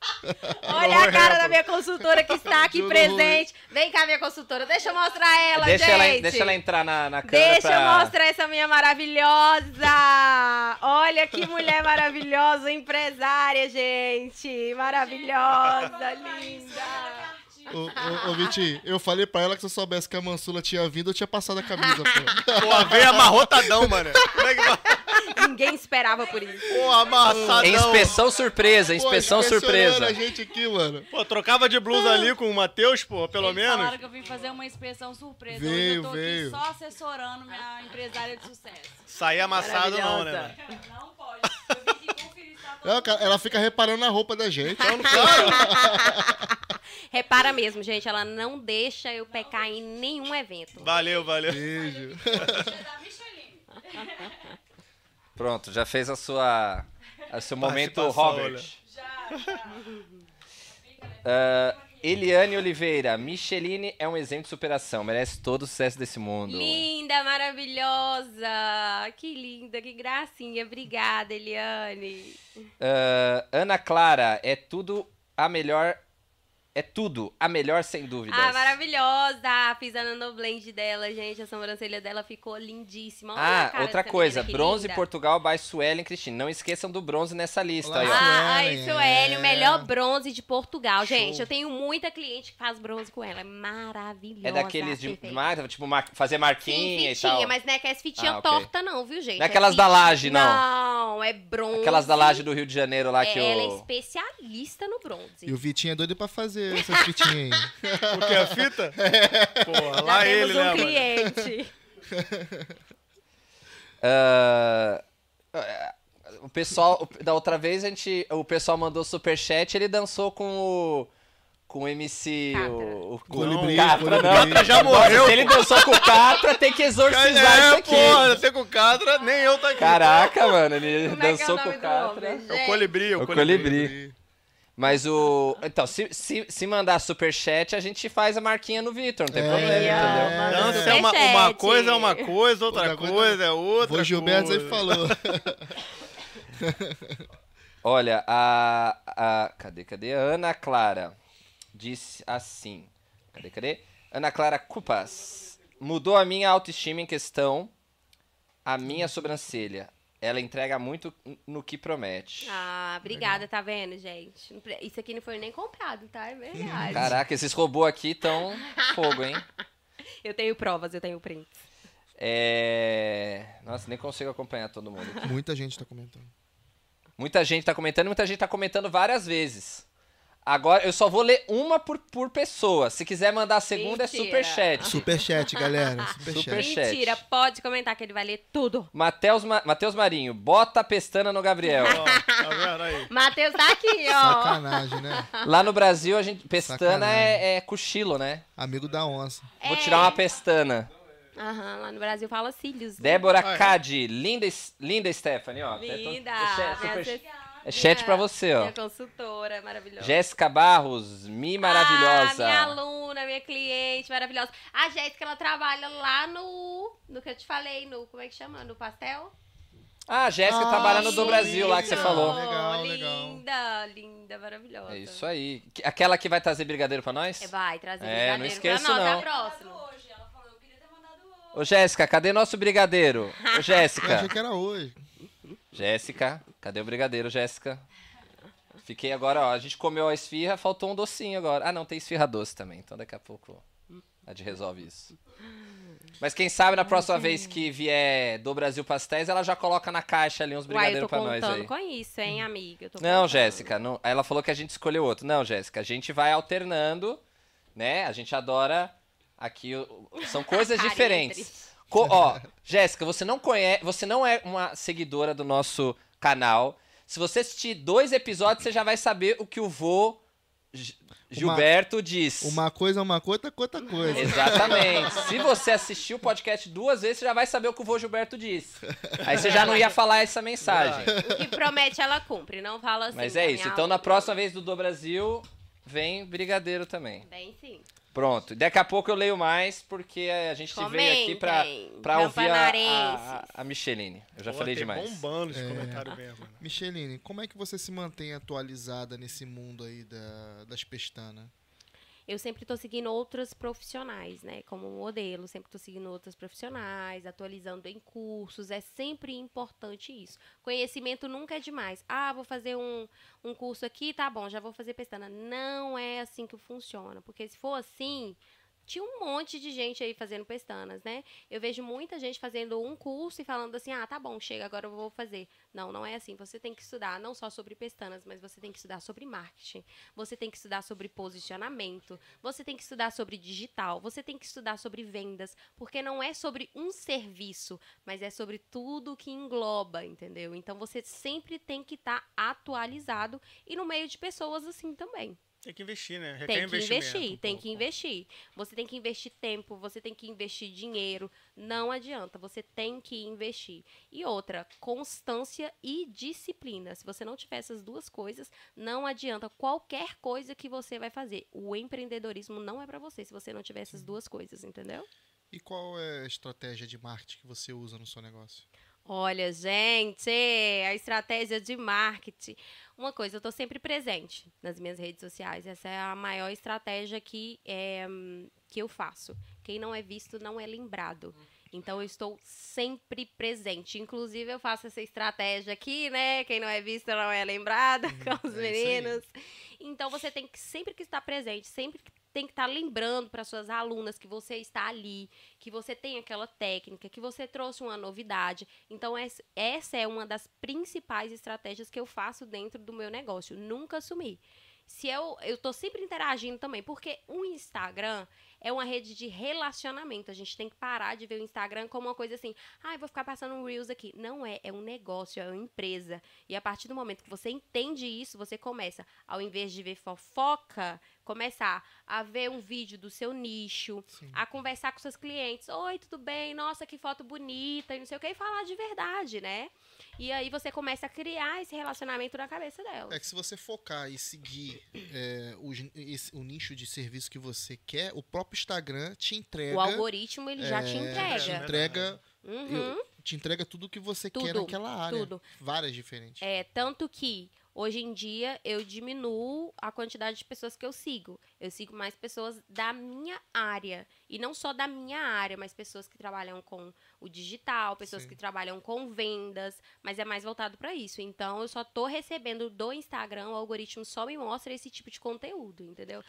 Olha a cara da minha consultora que está aqui presente. Vem cá, minha consultora. Deixa eu mostrar ela, deixa, gente. ela, deixa ela entrar na, na câmera Deixa pra... eu mostrar essa minha maravilhosa! Olha que mulher maravilhosa, empresária, gente! Maravilhosa, linda! Ô, ô, ô, Vitinho, eu falei pra ela que se eu soubesse que a Mansula tinha vindo, eu tinha passado a camisa, pô. Pô, veio amarrotadão, mano. Como é que vai? Ninguém esperava por isso. Pô, amassadão. Inspeção surpresa, inspeção Pô, surpresa. a gente aqui, mano. Pô, trocava de blusa ali com o Matheus, pô, pelo Eles menos. falaram que eu vim fazer uma inspeção surpresa. Hoje Veio, eu tô veio. aqui só assessorando minha empresária de sucesso. Sair amassado não, né, mano? Não pode. Eu vim aqui Ela, ela fica reparando na roupa da gente. Então, claro. Repara mesmo, gente, ela não deixa eu pecar em nenhum evento. Valeu, valeu. Beijo. Pronto, já fez a sua. O seu momento Robert. Já, já. Ah, Eliane Oliveira, Micheline é um exemplo de superação, merece todo o sucesso desse mundo. Linda, maravilhosa. Que linda, que gracinha. Obrigada, Eliane. Ah, Ana Clara, é tudo a melhor. É tudo a melhor, sem dúvidas. Ah, maravilhosa. Fiz a nanoblend dela, gente. A sobrancelha dela ficou lindíssima. Olha Ah, cara outra coisa, bronze linda. Portugal by Suelen Cristina. Não esqueçam do bronze nessa lista Olá, aí, ó. Ah, Suelen, isso, Sueli, é. o melhor bronze de Portugal. Show. Gente, eu tenho muita cliente que faz bronze com ela. É maravilhosa. É daqueles de perfeita. mar, tipo, mar- fazer Sim, marquinha e fitinha, tal. mas não é que é fitinha Ah, torta, não, viu, gente? Não é aquelas da laje, não. Não, é bronze. Aquelas da laje do Rio de Janeiro lá É, que Ela é especialista no bronze. E o Vitinho é doido pra fazer essas fitinhas aí. Porque a fita? Porra, Já lá temos ele, um né, mano? cliente. Ah, o pessoal, da outra vez a gente, o pessoal mandou superchat, ele dançou com o com o MC Catra. o, o Colibri, Catra, não. Catra já morreu, Se ele dançou com o Catra, tem que exorcizar isso É, aqui. porra, você com o Catra, nem eu tá aqui. Caraca, mano, ele Como é que é o dançou nome com o Catra. homem, É o colibri, o O colibri. colibri. Mas o. Então, se, se, se mandar superchat, a gente faz a marquinha no Vitor, não tem É, problema, ó, entendeu? manda Dança é uma, uma coisa é uma coisa, outra Outra coisa- coisa é outra O Gilberto coisa. sempre falou. Olha, a, a. Cadê, cadê? A Ana Clara disse assim. Cadê, cadê? Ana Clara Cupas. Mudou a minha autoestima em questão. A minha sobrancelha. Ela entrega muito no que promete. Ah, obrigada, tá vendo, gente? Isso aqui não foi nem comprado, tá? É verdade. Caraca, esses robôs aqui tão fogo, hein? Eu tenho provas, eu tenho prints. É. Nossa, nem consigo acompanhar todo mundo. aqui. Muita gente tá comentando. Muita gente tá comentando, muita gente tá comentando várias vezes. Agora, eu só vou ler uma por, por pessoa. Se quiser mandar a segunda, Mentira. é superchat. Superchat, galera. Superchat. Super- Superchat. Mentira, pode comentar que ele vai ler tudo. Matheus, Ma- Matheus Marinho, bota a pestana no Gabriel. Tá vendo aí? Matheus tá aqui, ó. Sacanagem, né? Lá no Brasil, a gente. Pestana é, é cochilo, né? Amigo da onça. Vou É. tirar uma pestana. Aham, lá no Brasil fala cílios. né? Débora é? Cadi, linda, linda Stephanie, ó. Linda. É, minha super- é chat pra você, ó. Minha consultora, maravilhosa. Jéssica Barros, mi maravilhosa. Ah, minha aluna, minha cliente maravilhosa. A Jéssica, ela trabalha lá no. No que eu te falei, no. Como é que chama? No pastel? Ah, a Jéssica Ah, trabalha no do. Brasil lá que você falou. Legal, legal. Linda, linda, maravilhosa. É isso aí. Que- Aquela que vai trazer brigadeiro pra nós? É, Vai trazer É, não brigadeiro esqueço, pra nós, não. a próxima. Hoje, ela falou, eu queria ter mandado hoje. Ô, Jéssica, cadê nosso brigadeiro? Ô, Eu achei Jéssica. que era hoje. Jéssica, cadê o brigadeiro, Jéssica? Fiquei agora, ó, a gente comeu a esfirra, faltou um docinho agora. Ah, não, tem esfirra doce também, então daqui a pouco a gente resolve isso. Mas quem sabe na próxima vez que vier do Brasil Pastéis, ela já coloca na caixa ali uns Uai, eu brigadeiros tô pra nós contando aí. com isso, hein, amiga? Eu tô Não. Jéssica, não- ela falou que a gente escolheu outro. Não, Jéssica, a gente vai alternando, né? A gente adora aqui, são coisas diferentes. Co- ó, Jéssica, você não conhece, você não é uma seguidora do nosso canal. Se você assistir dois episódios, você já vai saber o que o vô Gi- Gilberto diz. Uma coisa é uma coisa, outra coisa é outra coisa. Exatamente. Se você assistir o podcast duas vezes, você já vai saber o que o vô Gilberto diz. Aí você já não ia falar essa mensagem. O que promete, ela cumpre. Não fala assim. Mas é isso. Então na próxima vez do Do Brasil, vem brigadeiro também. Bem, sim. Pronto. Daqui a pouco eu leio mais, porque a gente veio aqui pra, Comentem, pra ouvir a, a, a Micheline. Eu já Pô, falei demais. bombando esse É. comentário mesmo. né? Micheline, como é que você se mantém atualizada nesse mundo aí da- das pestanas? Eu sempre tô seguindo outras profissionais, né? Como modelo, sempre tô seguindo outras profissionais, atualizando em cursos. É sempre importante isso. Conhecimento nunca é demais. Ah, vou fazer um, um curso aqui, tá bom, já vou fazer pestana. Não é assim que funciona. Porque se for assim, tinha um monte de gente aí fazendo pestanas, né? Eu vejo muita gente fazendo um curso e falando assim: ah, tá bom, chega, agora eu vou fazer. Não, não é assim. Você tem que estudar não só sobre pestanas, mas você tem que estudar sobre marketing. Você tem que estudar sobre posicionamento. Você tem que estudar sobre digital. Você tem que estudar sobre vendas. Porque não é sobre um serviço, mas é sobre tudo que engloba, entendeu? Então você sempre tem que estar atualizado e no meio de pessoas assim também. Tem que investir, né? Requer Tem que investir, um tem pouco. que investir. Você tem que investir tempo, você tem que investir dinheiro. Não adianta, você tem que investir. E outra, constância e disciplina. Se você não tiver essas duas coisas, não adianta qualquer coisa que você vai fazer. O empreendedorismo não é pra você se você não tiver essas duas coisas, entendeu? E qual é a estratégia de marketing que você usa no seu negócio? Olha, gente, a estratégia de marketing. Uma coisa, eu tô sempre presente nas minhas redes sociais. Essa é a maior estratégia que, é, que eu faço. Quem não é visto não é lembrado. Então eu estou sempre presente. Inclusive, eu faço essa estratégia aqui, né? Quem não é visto não é lembrado com os é meninos. Então você tem que sempre que estar presente, sempre que tem que estar lembrando para suas alunas que você está ali, que você tem aquela técnica, que você trouxe uma novidade. Então, es- essa é uma das principais estratégias que eu faço dentro do meu negócio. Nunca sumir. Se eu, eu tô sempre interagindo também, porque o Instagram é uma rede de relacionamento. A gente tem que parar de ver o Instagram como uma coisa assim, ah, vou ficar passando um Reels aqui. Não é, é um negócio, é uma empresa. E a partir do momento que você entende isso, você começa, ao invés de ver fofoca, começar a ver um vídeo do seu nicho, Sim. a conversar com seus clientes. Oi, tudo bem? Nossa, que foto bonita, e não sei o que, e falar de verdade, né? E aí você começa a criar esse relacionamento na cabeça dela. É que se você focar e seguir é, o, esse- o nicho de serviço que você quer, o próprio Instagram te entrega. O algoritmo, ele já te é, Te entrega. entrega, Uhum. eu- te entrega tudo que você quer Tudo, naquela área. tudo. Várias diferentes. É, tanto que hoje em dia eu diminuo a quantidade de pessoas que eu sigo. Eu sigo mais pessoas da minha área. E não só da minha área, mas pessoas que trabalham com o digital, pessoas Sim. que trabalham com vendas, mas é mais voltado para isso. Então eu só tô recebendo do Instagram, o algoritmo só me mostra esse tipo de conteúdo, entendeu?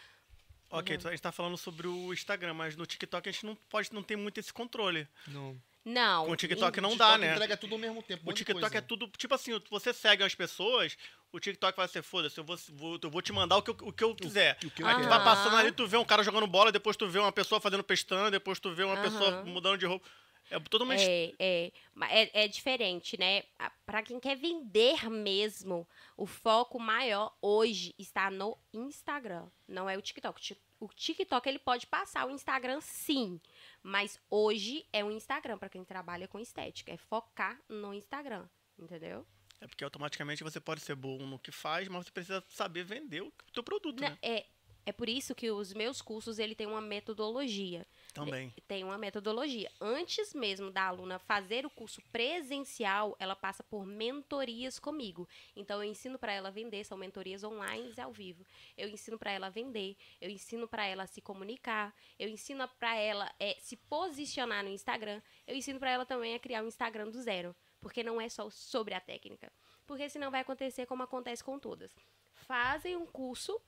Ok, Uhum. a gente tá falando sobre o Instagram, mas no TikTok a gente não pode não tem muito esse controle. Não. Não. Com o TikTok O não TikTok dá, né? entrega tudo ao mesmo tempo. O TikTok coisa. é tudo. Tipo assim, você segue as pessoas, o TikTok vai ser, foda-se, eu vou, vou- eu vou te mandar o que eu, o que eu quiser. o que eu Aí tu vai passando Aham. ali, tu vê um cara jogando bola, depois tu vê uma pessoa fazendo pestana, depois tu vê uma Aham. pessoa mudando de roupa. É totalmente. É, é, é, é diferente, né? A- Pra quem quer vender mesmo, o foco maior hoje está no Instagram, não é o TikTok. Ti- O TikTok ele pode passar o Instagram sim, mas hoje é o Instagram pra quem trabalha com estética, é focar no Instagram, entendeu? É porque automaticamente você pode ser bom no que faz, mas você precisa saber vender o teu produto, Na- né? É, é por isso que os meus cursos ele tem uma metodologia. Também. tem uma metodologia. Antes mesmo da aluna fazer o curso presencial, ela passa por mentorias comigo. Então eu ensino para ela vender, são mentorias online e ao vivo. Eu ensino para ela vender, eu ensino para ela se comunicar, eu ensino para ela é, se posicionar no Instagram, eu ensino para ela também a criar um Instagram do zero, porque não é só sobre a técnica. Porque senão vai acontecer como acontece com todas. Fazem um curso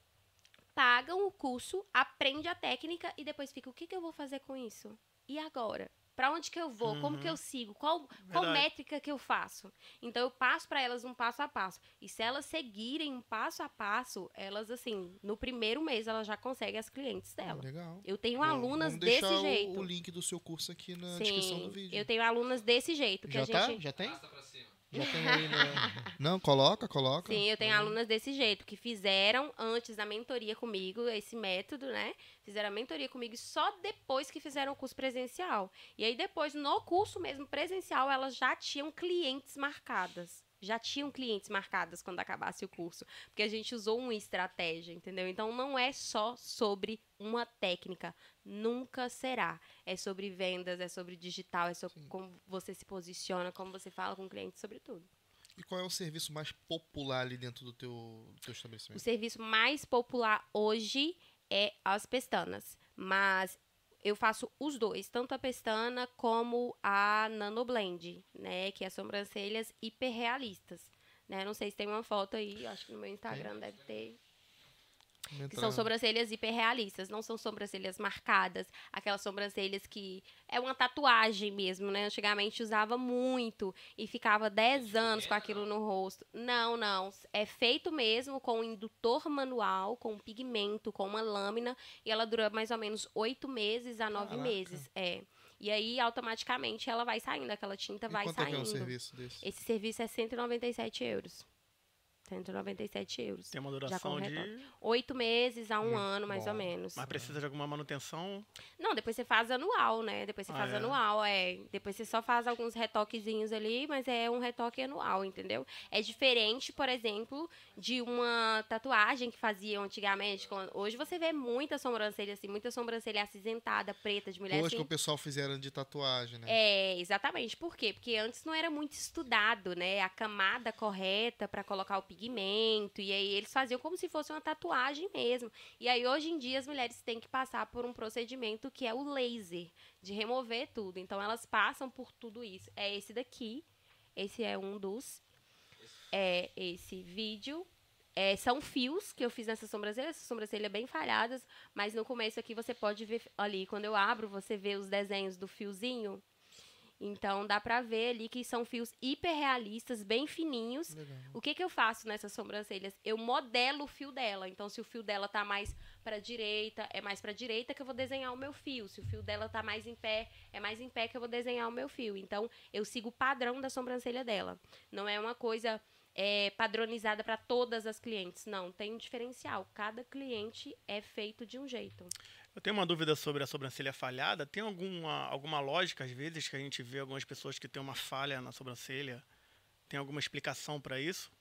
pagam o curso, aprende a técnica e depois fica, o que, que eu vou fazer com isso? E agora? Pra onde que eu vou? Como que eu sigo? Qual, qual métrica que eu faço? Então eu passo pra elas um passo a passo. E se elas seguirem um passo a passo, elas assim, no primeiro mês elas já conseguem as clientes dela. Legal. Eu tenho Bom, alunas vamos desse o- jeito. O, link do seu curso aqui na descrição do Sim, vídeo. eu tenho alunas desse jeito que Já a tá? gente Já tem? Passa pra cima. Já tem aí, né? Não, coloca, coloca. Sim, eu tenho alunas desse jeito, que fizeram antes da mentoria comigo, esse método, né? Fizeram a mentoria comigo só depois que fizeram o curso presencial. E aí depois, no curso mesmo presencial, elas já tinham clientes marcadas. Já tinham clientes marcadas quando acabasse o curso. Porque a gente usou uma estratégia, entendeu? Então não é só sobre uma técnica. Nunca será. É sobre vendas, é sobre digital, é sobre Sim. como você se posiciona, como você fala com o cliente, sobre tudo. E qual é o serviço mais popular ali dentro do teu, do teu O estabelecimento? serviço mais popular hoje é as pestanas, mas eu faço os dois, tanto a pestana como a nanoblend, né, que é sobrancelhas hiperrealistas. Né? Não sei se tem uma foto aí, acho que no meu Instagram deve ter. Que são sobrancelhas hiperrealistas, não são sobrancelhas marcadas, aquelas sobrancelhas que é uma tatuagem mesmo, né? Antigamente usava muito e ficava 10 anos com aquilo no rosto. Não, não, é feito mesmo com um indutor manual, com pigmento, com uma lâmina e ela dura mais ou menos 8 meses a 9 Caraca. meses, é. E aí automaticamente ela vai saindo, aquela tinta E vai quanto é que é um saindo. serviço desse? Esse serviço é 197 euros. 197 euros. Tem uma duração de. Oito meses a um Hum, ano, mais ou bom. menos. Mas precisa de alguma manutenção. Não, depois você faz anual, né? Depois você Ah, faz é? anual, é. Depois você só faz alguns retoquezinhos ali, mas é um retoque anual, entendeu? É diferente, por exemplo, de uma tatuagem que faziam antigamente. Hoje você vê muita sobrancelha assim, muita sobrancelha acinzentada, preta, de mulher Hoje assim. que o pessoal fizeram de tatuagem, né? É, exatamente. Por quê? Porque antes não era muito estudado, né? A camada correta para colocar o pigmento. E aí eles faziam como se fosse uma tatuagem mesmo. E aí hoje em dia as mulheres têm que passar por um procedimento que é o laser, de remover tudo. Então elas passam por tudo isso. É esse daqui. Esse é um dos. É esse vídeo. É, são fios que eu fiz nessa sobrancelha, essa sobrancelha bem falhadas, mas no começo aqui você pode ver ali, quando eu abro, você vê os desenhos do fiozinho. Então dá pra ver ali que são fios hiperrealistas, bem fininhos. Legal. O que, que eu faço nessas sobrancelhas? Eu modelo o fio dela. Então, se o fio dela tá mais pra direita, é mais pra direita que eu vou desenhar o meu fio. Se o fio dela tá mais em pé, é mais em pé que eu vou desenhar o meu fio. Então, eu sigo o padrão da sobrancelha dela. Não é uma coisa é, padronizada para todas as clientes. Não, tem um diferencial. Cada cliente é feito de um jeito. Eu tenho uma dúvida sobre a sobrancelha falhada. Tem alguma, alguma lógica, às vezes, que a gente vê algumas pessoas que têm uma falha na sobrancelha? Tem alguma explicação para isso?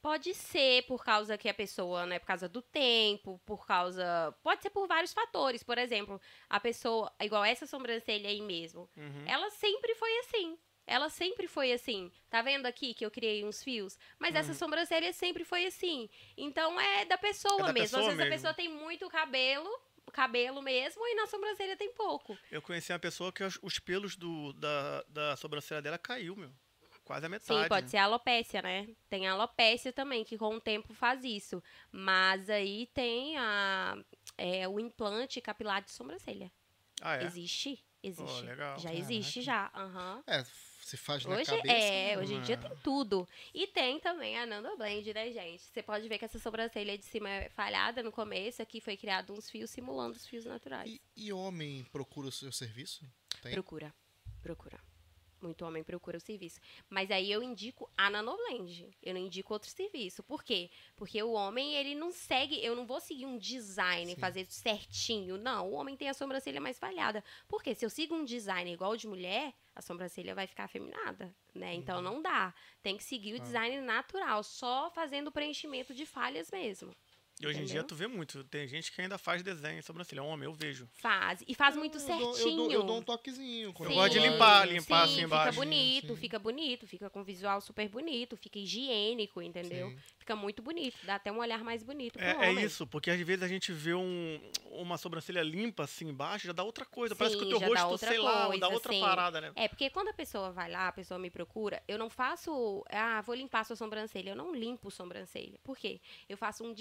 Pode ser por causa que a pessoa, né, por causa do tempo, por causa. Pode ser por vários fatores. Por exemplo, a pessoa, igual essa sobrancelha aí mesmo, Uhum. ela sempre foi assim. Ela sempre foi assim. Tá vendo aqui que eu criei uns fios? Mas essa sobrancelha sempre foi assim. Então é da pessoa Uhum. É da mesmo. pessoa Às vezes mesmo. a pessoa tem muito cabelo, cabelo mesmo, e na sobrancelha tem pouco. Eu conheci uma pessoa que os, os pelos do, da, da sobrancelha dela caiu, meu. Quase a Sim, metade. pode ser alopécia, né? Tem a alopécia também, que com o tempo faz isso. Mas aí tem a, é, o implante capilar de sobrancelha. Ah, é? Existe? Existe. legal. Já Caraca. existe, já. Aham. É, se faz na Hoje, cabeça. é, né? hoje em dia É. tem tudo. E tem também a Nanoblend, né, gente? Você pode ver que essa sobrancelha de cima é falhada no começo. Aqui foi criado uns fios simulando os fios naturais. E, e homem procura o seu serviço? Tem? Procura, procura. Muito homem procura o serviço. Mas aí eu indico a Nanoblend. Eu não indico outro serviço. Por quê? Porque o homem, ele não segue. Eu não vou seguir um design, Sim. fazer certinho. Não, o homem tem a sobrancelha mais falhada. Porque se eu sigo um design igual de mulher, a sobrancelha vai ficar afeminada. Né? Então não dá. Tem que seguir o Ah. design natural, só fazendo o preenchimento de falhas mesmo. E hoje em dia tu vê muito. Tem gente que ainda faz desenho em sobrancelha. Homem, eu vejo. Faz. E faz muito Eu dou- Eu certinho. dou, eu dou um toquezinho. quando Eu gosto de limpar, limpar Sim, assim Fica embaixo. bonito, Sim. fica bonito, fica com visual super bonito, fica higiênico, entendeu? Sim. Fica muito bonito, dá até um olhar mais bonito pro É, é homem. isso, porque às vezes a gente vê um, uma sobrancelha limpa assim embaixo, já dá outra coisa. Parece que o teu já dá rosto, outra sei lá, coisa, dá outra sim. parada, né? É, porque quando a pessoa vai lá, a pessoa me procura, eu não faço, ah, vou limpar sua sobrancelha. Eu não limpo sobrancelha. Por quê? Eu faço um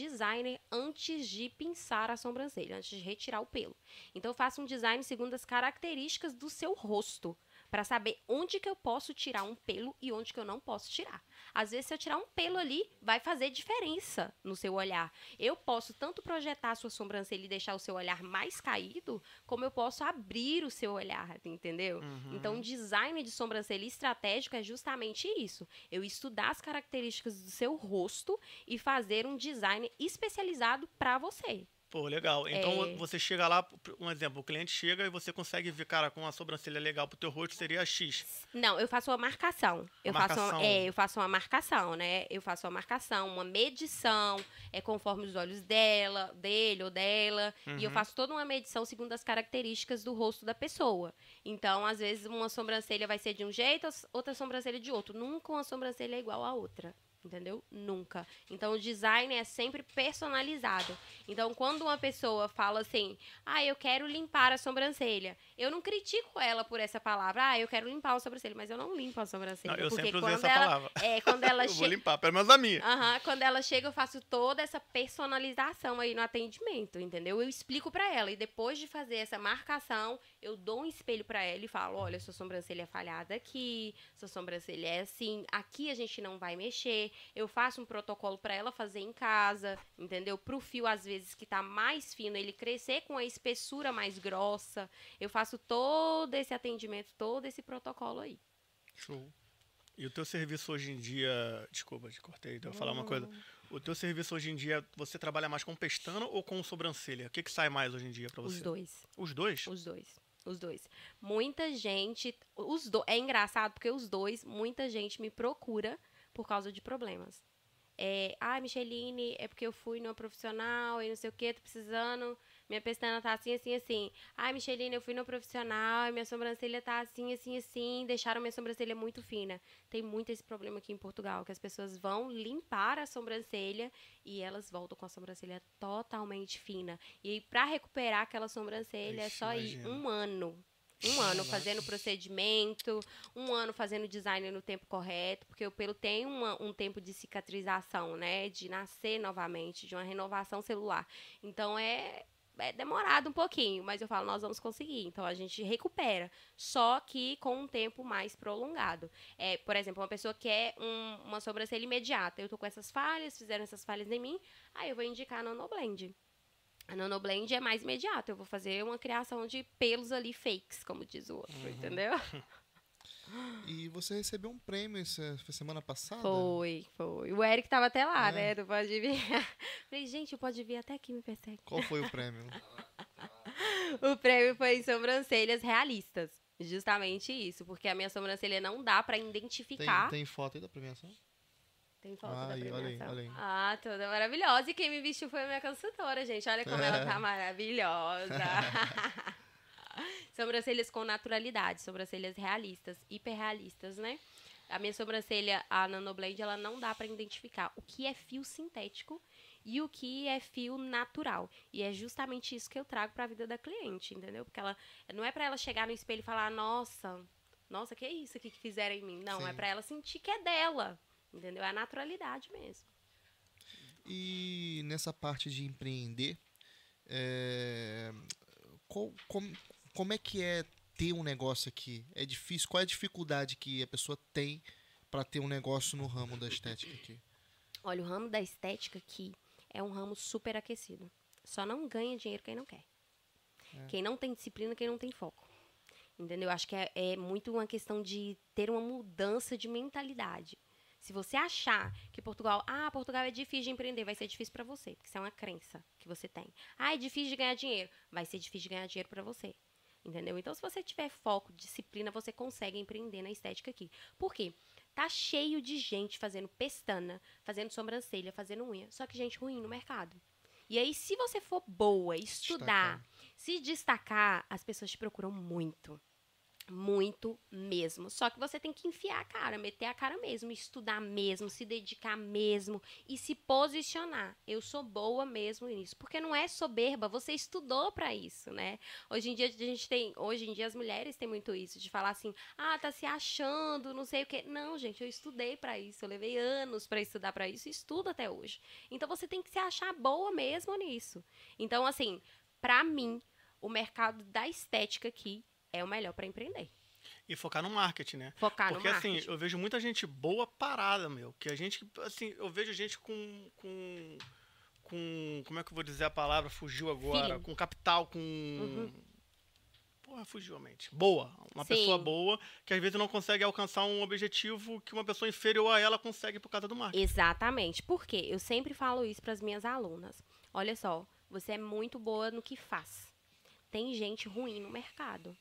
antes de pinçar a sobrancelha, antes de retirar o pelo. Então eu faço um design segundo as características do seu rosto, para saber onde que eu posso tirar um pelo e onde que eu não posso tirar. Às vezes se eu tirar um pelo ali, vai fazer diferença no seu olhar. Eu posso tanto projetar a sua sobrancelha e deixar o seu olhar mais caído, como eu posso abrir o seu olhar, entendeu? Uhum. Então, design de sobrancelha estratégico é justamente isso. Eu estudar as características do seu rosto e fazer um design especializado para você. Pô, legal. Então É. você chega lá, um exemplo, o cliente chega e você consegue ver, cara, com uma sobrancelha legal pro teu rosto seria X. Não, eu faço uma marcação. Eu faço marcação. uma, é, eu faço uma marcação, né? Eu faço uma marcação, uma medição, é conforme os olhos dela, dele ou dela, e eu Uhum. faço toda uma medição segundo as características do rosto da pessoa. Então, às vezes uma sobrancelha vai ser de um jeito, outra sobrancelha de outro. Nunca uma sobrancelha é igual à outra. Entendeu? Nunca. Então, o design é sempre personalizado. Então, quando uma pessoa fala assim, ah, eu quero limpar a sobrancelha, eu não critico ela por essa palavra, ah, eu quero limpar a sobrancelha, mas eu não limpo a sobrancelha. Não, eu porque sempre usei quando essa ela, palavra. É, quando ela Eu vou chega. limpar, pelo menos a minha. Aham, quando ela chega, eu faço toda essa personalização aí no atendimento, entendeu? Eu explico pra ela. E depois de fazer essa marcação, eu dou um espelho pra ela e falo: olha, sua sobrancelha é falhada aqui, sua sobrancelha é assim, aqui a gente não vai mexer. Eu faço um protocolo pra ela fazer em casa, entendeu? Pro fio, às vezes, que tá mais fino, ele crescer com a espessura mais grossa. Eu faço todo esse atendimento, todo esse protocolo aí. Show. E o teu serviço hoje em dia. Desculpa, te cortei, então eu vou falar uma coisa. O teu serviço hoje em dia, você trabalha mais com pestana ou com sobrancelha? O que, que sai mais hoje em dia pra você? Os dois. Os dois? Os dois. Os dois. Muita gente. Os do, é engraçado porque os dois, muita gente me procura por causa de problemas. É, ah, Micheline, é porque eu fui numa profissional e não sei o que, tô precisando. Minha pestana tá assim, assim, assim. Ai, Micheline, eu fui no profissional e minha sobrancelha tá assim, assim, assim. Deixaram minha sobrancelha muito fina. Tem muito esse problema aqui em Portugal, que as pessoas vão limpar a sobrancelha e elas voltam com a sobrancelha totalmente fina. E aí, pra recuperar aquela sobrancelha, é Ixi, só ir imagino. um ano. Um ano fazendo procedimento, um ano fazendo design no tempo correto, porque o pelo tem uma- um tempo de cicatrização, né? De nascer novamente, de uma renovação celular. Então é, é demorado um pouquinho, mas eu falo, nós vamos conseguir. Então a gente recupera, só que com um tempo mais prolongado. É, por exemplo, uma pessoa quer um- uma sobrancelha imediata. Eu tô com essas falhas, fizeram essas falhas em mim, aí eu vou indicar a Nanoblend. A Nanoblend é mais imediato. Eu vou fazer uma criação de pelos ali fakes, como diz o outro, entendeu? E você recebeu um prêmio essa semana passada? Foi, foi. O Eric tava até lá, É. né? Do Pode Vir. Falei, gente, o Pode Vir até aqui me persegue. Qual foi o prêmio? O prêmio foi em sobrancelhas realistas. Justamente isso, porque a minha sobrancelha não dá pra Tem, identificar. tem foto aí da premiação? Tem foto Ai, da olha aí, premiação. olha aí. Ah, toda maravilhosa. E quem me vestiu foi a minha consultora, gente. Olha como ela tá maravilhosa. Sobrancelhas com naturalidade, sobrancelhas realistas, hiperrealistas, né? A minha sobrancelha, a Nanoblend, ela não dá pra identificar o que é fio sintético e o que é fio natural. E é justamente isso que eu trago pra vida da cliente, entendeu? Porque ela não é pra ela chegar no espelho e falar: "Nossa, nossa, que é isso aqui que fizeram em mim?". Não, é Sim. pra ela sentir que é dela. Entendeu? É a naturalidade mesmo. E nessa parte de empreender, é, qual- como, como é que é ter um negócio aqui? É difícil? Qual é a dificuldade que a pessoa tem para ter um negócio no ramo da estética aqui? Olha, o ramo da estética aqui é um ramo super aquecido. Só não ganha dinheiro quem não quer. Quem não tem disciplina, quem não tem foco. Entendeu? Acho que é, é muito uma questão de ter uma mudança de mentalidade. Se você achar que Portugal, ah, Portugal é difícil de empreender, vai ser difícil pra você, porque isso é uma crença que você tem. Ah, é difícil de ganhar dinheiro, vai ser difícil de ganhar dinheiro pra você. Entendeu? Então, se você tiver foco, disciplina, você consegue empreender na estética aqui. Por quê? Tá cheio de gente fazendo pestana, fazendo sobrancelha, fazendo unha. Só que gente ruim no mercado. E aí, se você for boa, estudar, se destacar, as pessoas te procuram muito. Muito mesmo. Só que você tem que enfiar a cara, meter a cara mesmo, estudar mesmo, se dedicar mesmo e se posicionar. Eu sou boa mesmo nisso. Porque não é soberba, você estudou pra isso, né? Hoje em dia a gente tem, hoje em dia as mulheres têm muito isso de falar assim: "Ah, tá se achando, não sei o quê". Não, gente, eu estudei pra isso, eu levei anos pra estudar pra isso e estudo até hoje. Então você tem que se achar boa mesmo nisso. Então assim, pra mim, o mercado da estética aqui é o melhor pra empreender. E focar no marketing, né? Focar Porque no assim, marketing. eu vejo muita gente boa parada, meu. Que a gente, assim, eu vejo gente com. com. com como é que eu vou dizer a palavra? Fugiu agora. Feeling. Com capital, com. Porra, fugiu a mente. Boa. Uma Sim. pessoa boa que às vezes não consegue alcançar um objetivo que uma pessoa inferior a ela consegue por causa do marketing. Exatamente. Por quê? Eu sempre falo isso para as minhas alunas. Olha só, você é muito boa no que faz. Tem gente ruim no mercado.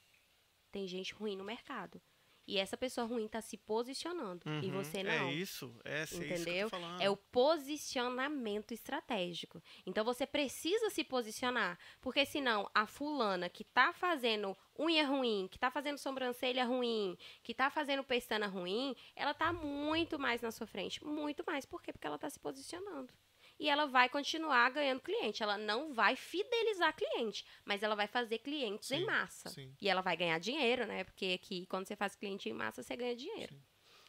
Tem gente ruim no mercado. E essa pessoa ruim tá se posicionando. E Uhum, você não. É isso. É, é isso tô Entendeu? falando. É o posicionamento estratégico. Então você precisa se posicionar, porque senão a fulana que tá fazendo unha ruim, que tá fazendo sobrancelha ruim, que tá fazendo pestana ruim, ela tá muito mais na sua frente, muito mais. Por quê? Porque ela tá se posicionando. E ela vai continuar ganhando cliente. Ela não vai fidelizar cliente, mas ela vai fazer clientes em Sim, massa. sim. E ela vai ganhar dinheiro, né? Porque aqui, quando você faz cliente em massa, você ganha dinheiro.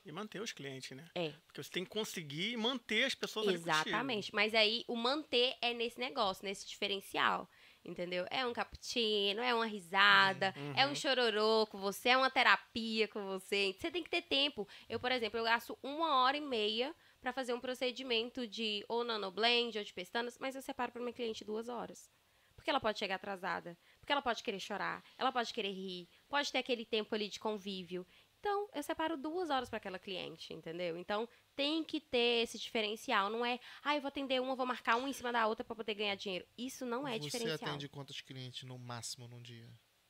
E manter os clientes, né? É. Porque você tem que conseguir manter as pessoas. Exatamente. Mas aí o manter é nesse negócio, nesse diferencial. Entendeu? É um cappuccino, é uma risada, é um chororô com você, é uma terapia com você. Você tem que ter tempo. Eu, por exemplo, eu gasto uma hora e meia pra fazer um procedimento de ou nanoblend ou de pestanas, mas eu separo para minha cliente duas horas. Porque ela pode chegar atrasada, porque ela pode querer chorar, ela pode querer rir, pode ter aquele tempo ali de convívio. então eu separo duas horas para aquela cliente, entendeu? Então tem que ter esse diferencial. Não é, ah, eu vou atender uma, vou marcar uma em cima da outra para poder ganhar dinheiro. Isso não é Você diferencial. atende quantos clientes no máximo num dia?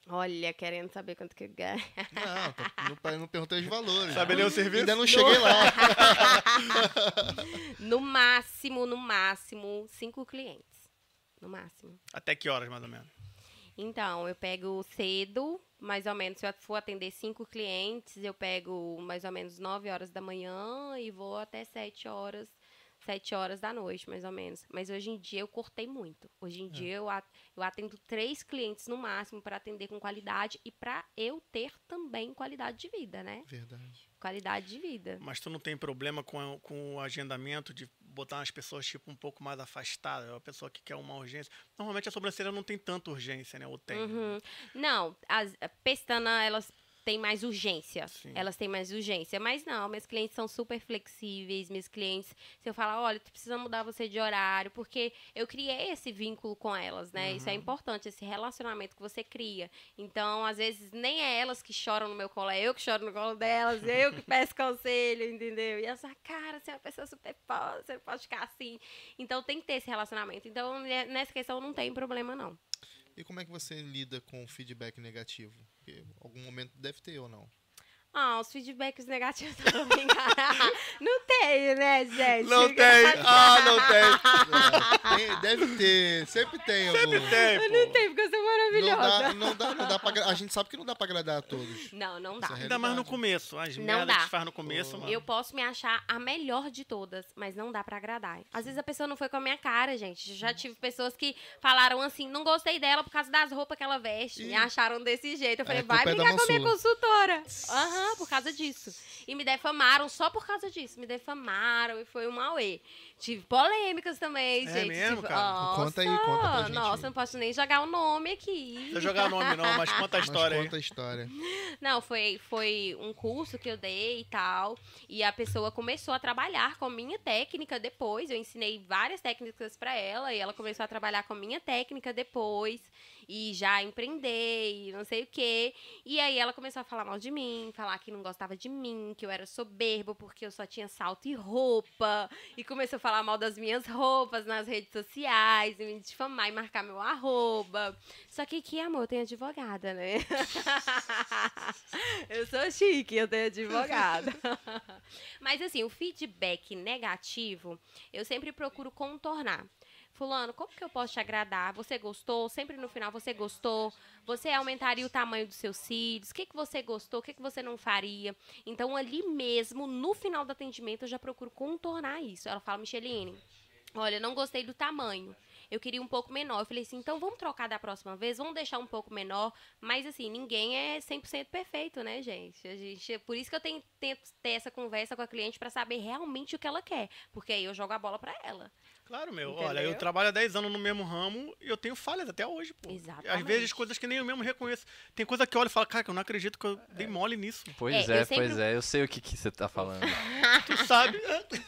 Olha, querendo saber quanto que eu ganho. Não, não, não perguntei os valores. Sabe ler o serviço? Ainda não cheguei lá. No máximo, no máximo, cinco clientes. No máximo. Até que horas, mais ou menos? Então, eu pego cedo, mais ou menos, se eu for atender cinco clientes, eu pego mais ou menos 9 horas da manhã e vou até 7 horas, 7 horas da noite, mais ou menos. Mas hoje em dia eu cortei muito. Hoje em dia eu, eu atendo três clientes no máximo para atender com qualidade e para eu ter também qualidade de vida, né? Verdade. Qualidade de vida. Mas tu não tem problema com, com o agendamento de botar as pessoas tipo um pouco mais afastadas, a pessoa que quer uma urgência. Normalmente a sobrancelha não tem tanta urgência, né? Ou tem. Uhum. Não, as pestana, elas têm mais urgência. Sim. Elas têm mais urgência. Mas não, meus clientes são super flexíveis. Meus clientes, se eu falar, olha, tu precisa mudar você de horário, porque eu criei esse vínculo com elas, né? Isso é Uhum. importante, esse relacionamento que você cria. Então, às vezes, nem é elas que choram no meu colo, é eu que choro no colo delas, eu que peço conselho, entendeu? E elas falam, cara, você é uma pessoa super foda, você não pode ficar assim. Então, tem que ter esse relacionamento. Então, ne- nessa questão, não tem problema, não. E como é que você lida com o feedback negativo? Porque algum momento deve ter ou não. Ah, os feedbacks negativos também. Não tem, né, gente? Não tem! Ah, não tem! É, tem- deve ter, sempre tem algum. Sempre tem, Não pô. tem, porque eu sou Não maravilhosa. dá, não dá, não dá pra, A gente sabe que não dá pra agradar a todos. Não, não dá. É Ainda mais no começo. As Não merdas dá. que faz no começo, mano. Eu posso me achar a melhor de todas, mas não dá pra agradar. Às vezes a pessoa não foi com a minha cara, gente. Já tive pessoas que falaram assim, não gostei dela por causa das roupas que ela veste. Me Ih. acharam desse jeito. Eu falei, É, vai culpa é da brigar com a minha consultora. Aham, por causa disso. E me defamaram só por causa disso. Me defamaram e foi um auê. Tive polêmicas também, É gente. mesmo, Tive- cara? Nossa, Conta aí, conta pra gente. Nossa, não posso nem jogar o nome aqui. Não precisa jogar nome, não, mas conta a Mas história aí. conta a história. Não, foi, foi um curso que eu dei e tal. E a pessoa começou a trabalhar com a minha técnica depois. Eu ensinei várias técnicas pra ela e ela começou a trabalhar com a minha técnica depois. E já empreender e não sei o quê. E aí ela começou a falar mal de mim, falar que não gostava de mim, que eu era soberba porque eu só tinha salto e roupa. E começou a falar mal das minhas roupas nas redes sociais, e me difamar e marcar meu arroba. Só que aqui, amor, eu tenho advogada, né? eu sou chique, eu tenho advogada. Mas assim, o feedback negativo, eu sempre procuro contornar. Fulano, como que eu posso te agradar? Você gostou? Sempre no final você gostou? Você aumentaria o tamanho dos seus cílios? O que, que você gostou? O que, que você não faria? Então, ali mesmo, no final do atendimento, eu já procuro contornar isso. Ela fala, Micheline, olha, não gostei do tamanho. Eu queria um pouco menor. Eu falei assim, então vamos trocar da próxima vez, vamos deixar um pouco menor. Mas assim, ninguém é 100% perfeito, né, gente? A gente por isso que eu tenho, tento ter essa conversa com a cliente pra saber realmente o que ela quer. Porque aí eu jogo a bola pra ela. Claro, meu. Entendeu? Olha, eu trabalho há 10 anos no mesmo ramo e eu tenho falhas até hoje, pô. Exatamente. Às vezes coisas que nem eu mesmo reconheço. Tem coisa que eu olho e falo, cara, que eu não acredito que eu dei mole nisso. Pois É, é, eu sempre- pois é, eu sei o que, que você tá falando. Tu sabe?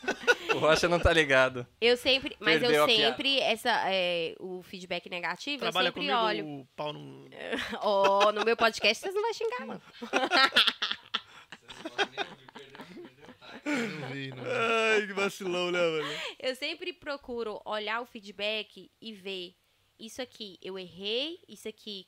o Rocha não tá ligado. Eu sempre, mas Perdeu eu sempre, essa, é, o feedback negativo, Trabalha eu sempre olho. o pau no... Ó, no meu podcast vocês não vão xingar, não. Não vi, não vi. Ai, que vacilão, né, velho? Eu sempre procuro olhar o feedback e ver isso aqui eu errei, isso aqui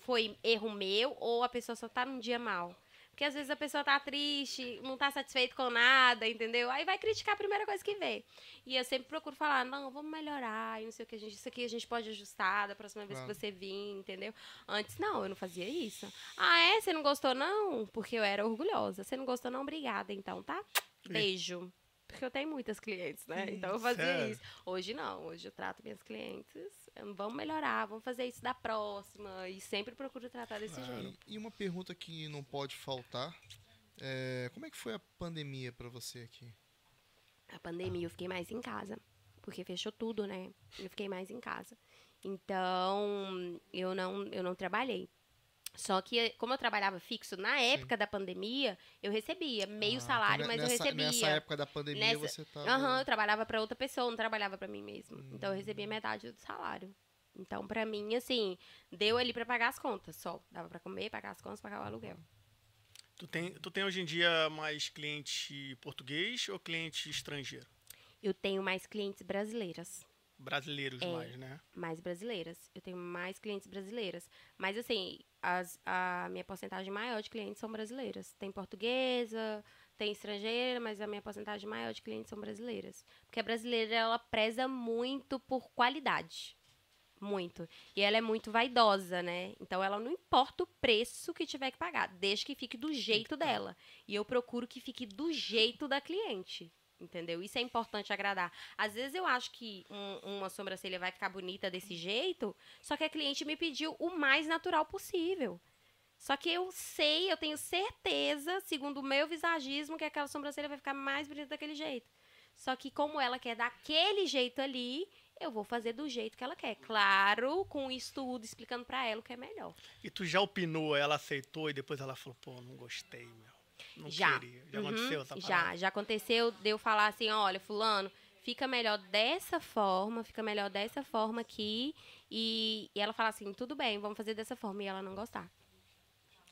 foi erro meu ou a pessoa só tá num dia mal. Porque às vezes a pessoa tá triste, não tá satisfeito com nada, entendeu? Aí vai criticar a primeira coisa que vê. E eu sempre procuro falar, não, vamos melhorar, e não sei o que, a gente, isso aqui a gente pode ajustar da próxima vez Claro. que você vir, entendeu? Antes, não, eu não fazia isso. Ah, é? Você não gostou, não? Porque eu era orgulhosa. Você não gostou, não? Obrigada, então, tá? Beijo. Porque eu tenho muitas clientes, né? Então eu fazia sério? isso. Hoje não, hoje eu trato minhas clientes. eh, Vamos melhorar, vamos fazer isso da próxima. E sempre procuro tratar desse jeito. E, uma pergunta que não pode faltar. é, como é que foi a pandemia pra você aqui? A pandemia eu fiquei mais em casa. Porque fechou tudo, né? Eu fiquei mais em casa. Então, eu não, eu não trabalhei. Só que, como eu trabalhava fixo, na época da pandemia, eu recebia meio Ah, salário, então mas nessa, eu recebia. Nessa época da pandemia Nessa- você tava. Aham, eu trabalhava pra outra pessoa, não trabalhava pra mim mesmo. Então eu Hum. recebia metade do salário. Então, pra mim, assim, deu ali pra pagar as contas só. Dava pra comer, pagar as contas, pagar o aluguel. Tu Tu tem, tu tem hoje em dia mais cliente português ou cliente estrangeiro? Eu tenho mais clientes brasileiras. Brasileiros É. mais, né? mais brasileiras. Eu tenho mais clientes brasileiras. Mas, assim, as- a minha porcentagem maior de clientes são brasileiras. Tem portuguesa, tem estrangeira, mas a minha porcentagem maior de clientes são brasileiras. Porque a brasileira, ela preza muito por qualidade. Muito. E ela é muito vaidosa, né? Então, ela não importa o preço que tiver que pagar, desde que fique do jeito dela. E eu procuro que fique do jeito da cliente. Entendeu? Isso é importante agradar. Às vezes eu acho que um- uma sobrancelha vai ficar bonita desse jeito, só que a cliente me pediu o mais natural possível. Só que eu sei, eu tenho certeza, segundo o meu visagismo, que aquela sobrancelha vai ficar mais bonita daquele jeito. Só que como ela quer daquele jeito ali, eu vou fazer do jeito que ela quer. Claro, com estudo explicando pra ela o que é melhor. E tu já opinou, ela aceitou e depois ela falou, pô, não gostei, meu. Não Já. queria. Já Uhum, aconteceu essa Já, parada? já aconteceu de eu falar assim, olha, fulano, fica melhor dessa forma, fica melhor dessa forma aqui. E, e ela fala assim, tudo bem, vamos fazer dessa forma. E ela não gostar.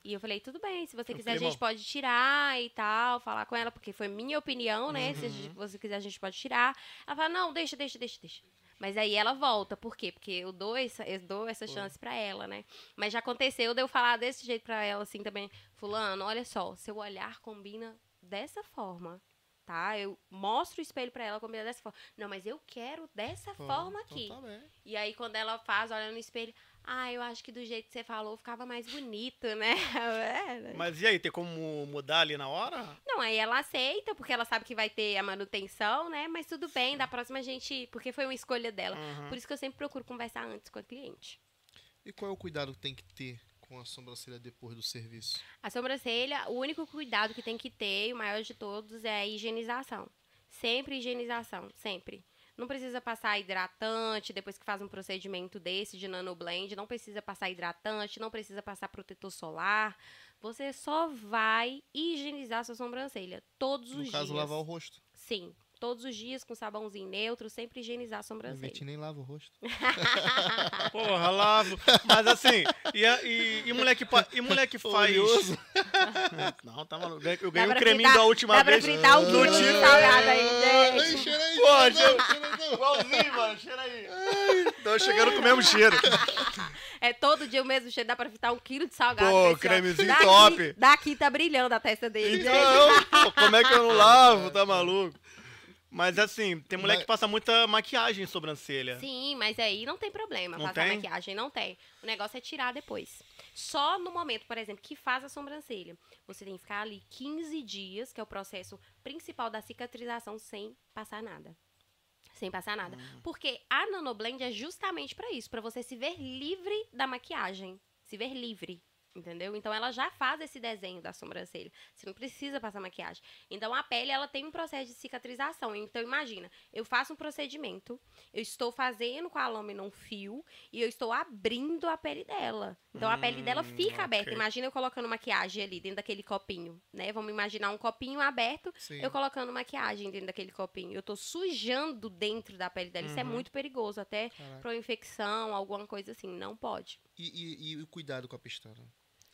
E eu falei, tudo bem, se você quiser, a gente pode tirar e tal, falar com ela, porque foi minha opinião, né? Se Uhum. gente- você quiser, a gente pode tirar. Ela fala, não, deixa, deixa, deixa, deixa. Mas aí ela volta, por quê? Porque eu dou essa, eu dou essa chance pra ela, né? Mas já aconteceu de eu falar desse jeito pra ela, assim, também. Fulano, olha só, seu olhar combina dessa forma, tá? Eu mostro o espelho pra ela, combina dessa forma. Não, mas eu quero dessa Pô, forma então aqui. tá bem. E aí, quando ela faz, olha no espelho, ah, eu acho que do jeito que você falou ficava mais bonito, né? É, né? Mas e aí, tem como mudar ali na hora? Não, aí ela aceita, porque ela sabe que vai ter a manutenção, né? Mas tudo bem, da próxima a gente. Porque foi uma escolha dela. Uhum. Por isso que eu sempre procuro conversar antes com a cliente. E qual é o cuidado que tem que ter com a sobrancelha depois do serviço? A sobrancelha, o único cuidado que tem que ter, e o maior de todos, é a higienização. Sempre higienização, sempre. Não precisa passar hidratante depois que faz um procedimento desse de nanoblend. Não precisa passar hidratante, não precisa passar protetor solar. Você só vai higienizar sua sobrancelha todos os No dias. caso, lavar o rosto. Sim, todos os dias com sabãozinho neutro, sempre higienizar a A sobrancelha. gente nem lava o rosto. Porra, lavo. Mas assim, e, a- e, e mulher que, pa- e mulher que faz. Não, tá maluco. Eu ganhei um creminho fritar- da última Dá pra vez. fritar um No quilo de salgado aí, Ai, gente. cheira aí, Pô, cheira. Igualzinho, mano. Cheira aí. Tô chegando com o mesmo cheiro. É todo dia o mesmo cheiro, dá pra fritar um quilo de salgado. Pô, cremezinho Daqui- top. Daqui tá brilhando a testa dele, gente. Então, pô, como é que eu não lavo? Tá maluco? Mas assim, tem mulher Mas- que passa muita maquiagem em sobrancelha. Sim, mas aí não tem problema. Não passar tem? maquiagem não tem. O negócio é tirar depois. Só no momento, por exemplo, que faz a sobrancelha. Você tem que ficar ali 15 dias, que é o processo principal da cicatrização, sem passar nada. Sem passar nada. Hum. Porque a nanoblend é justamente pra isso, pra você se ver livre da maquiagem, se ver livre. Entendeu? Então ela já faz esse desenho da sobrancelha. Você não precisa passar maquiagem. Então a pele ela tem um processo de cicatrização. Então imagina, eu faço um procedimento, eu estou fazendo com a lâmina um fio e eu estou abrindo a pele dela. Então a pele dela Hum, fica aberta. Imagina eu colocando maquiagem ali dentro daquele copinho, né? Vamos imaginar um copinho aberto, Sim. eu colocando maquiagem dentro daquele copinho. Eu tô sujando dentro da pele dela. Isso é Uhum. muito perigoso, até para infecção, alguma coisa assim. Não pode. E, e- e o cuidado com a pestana?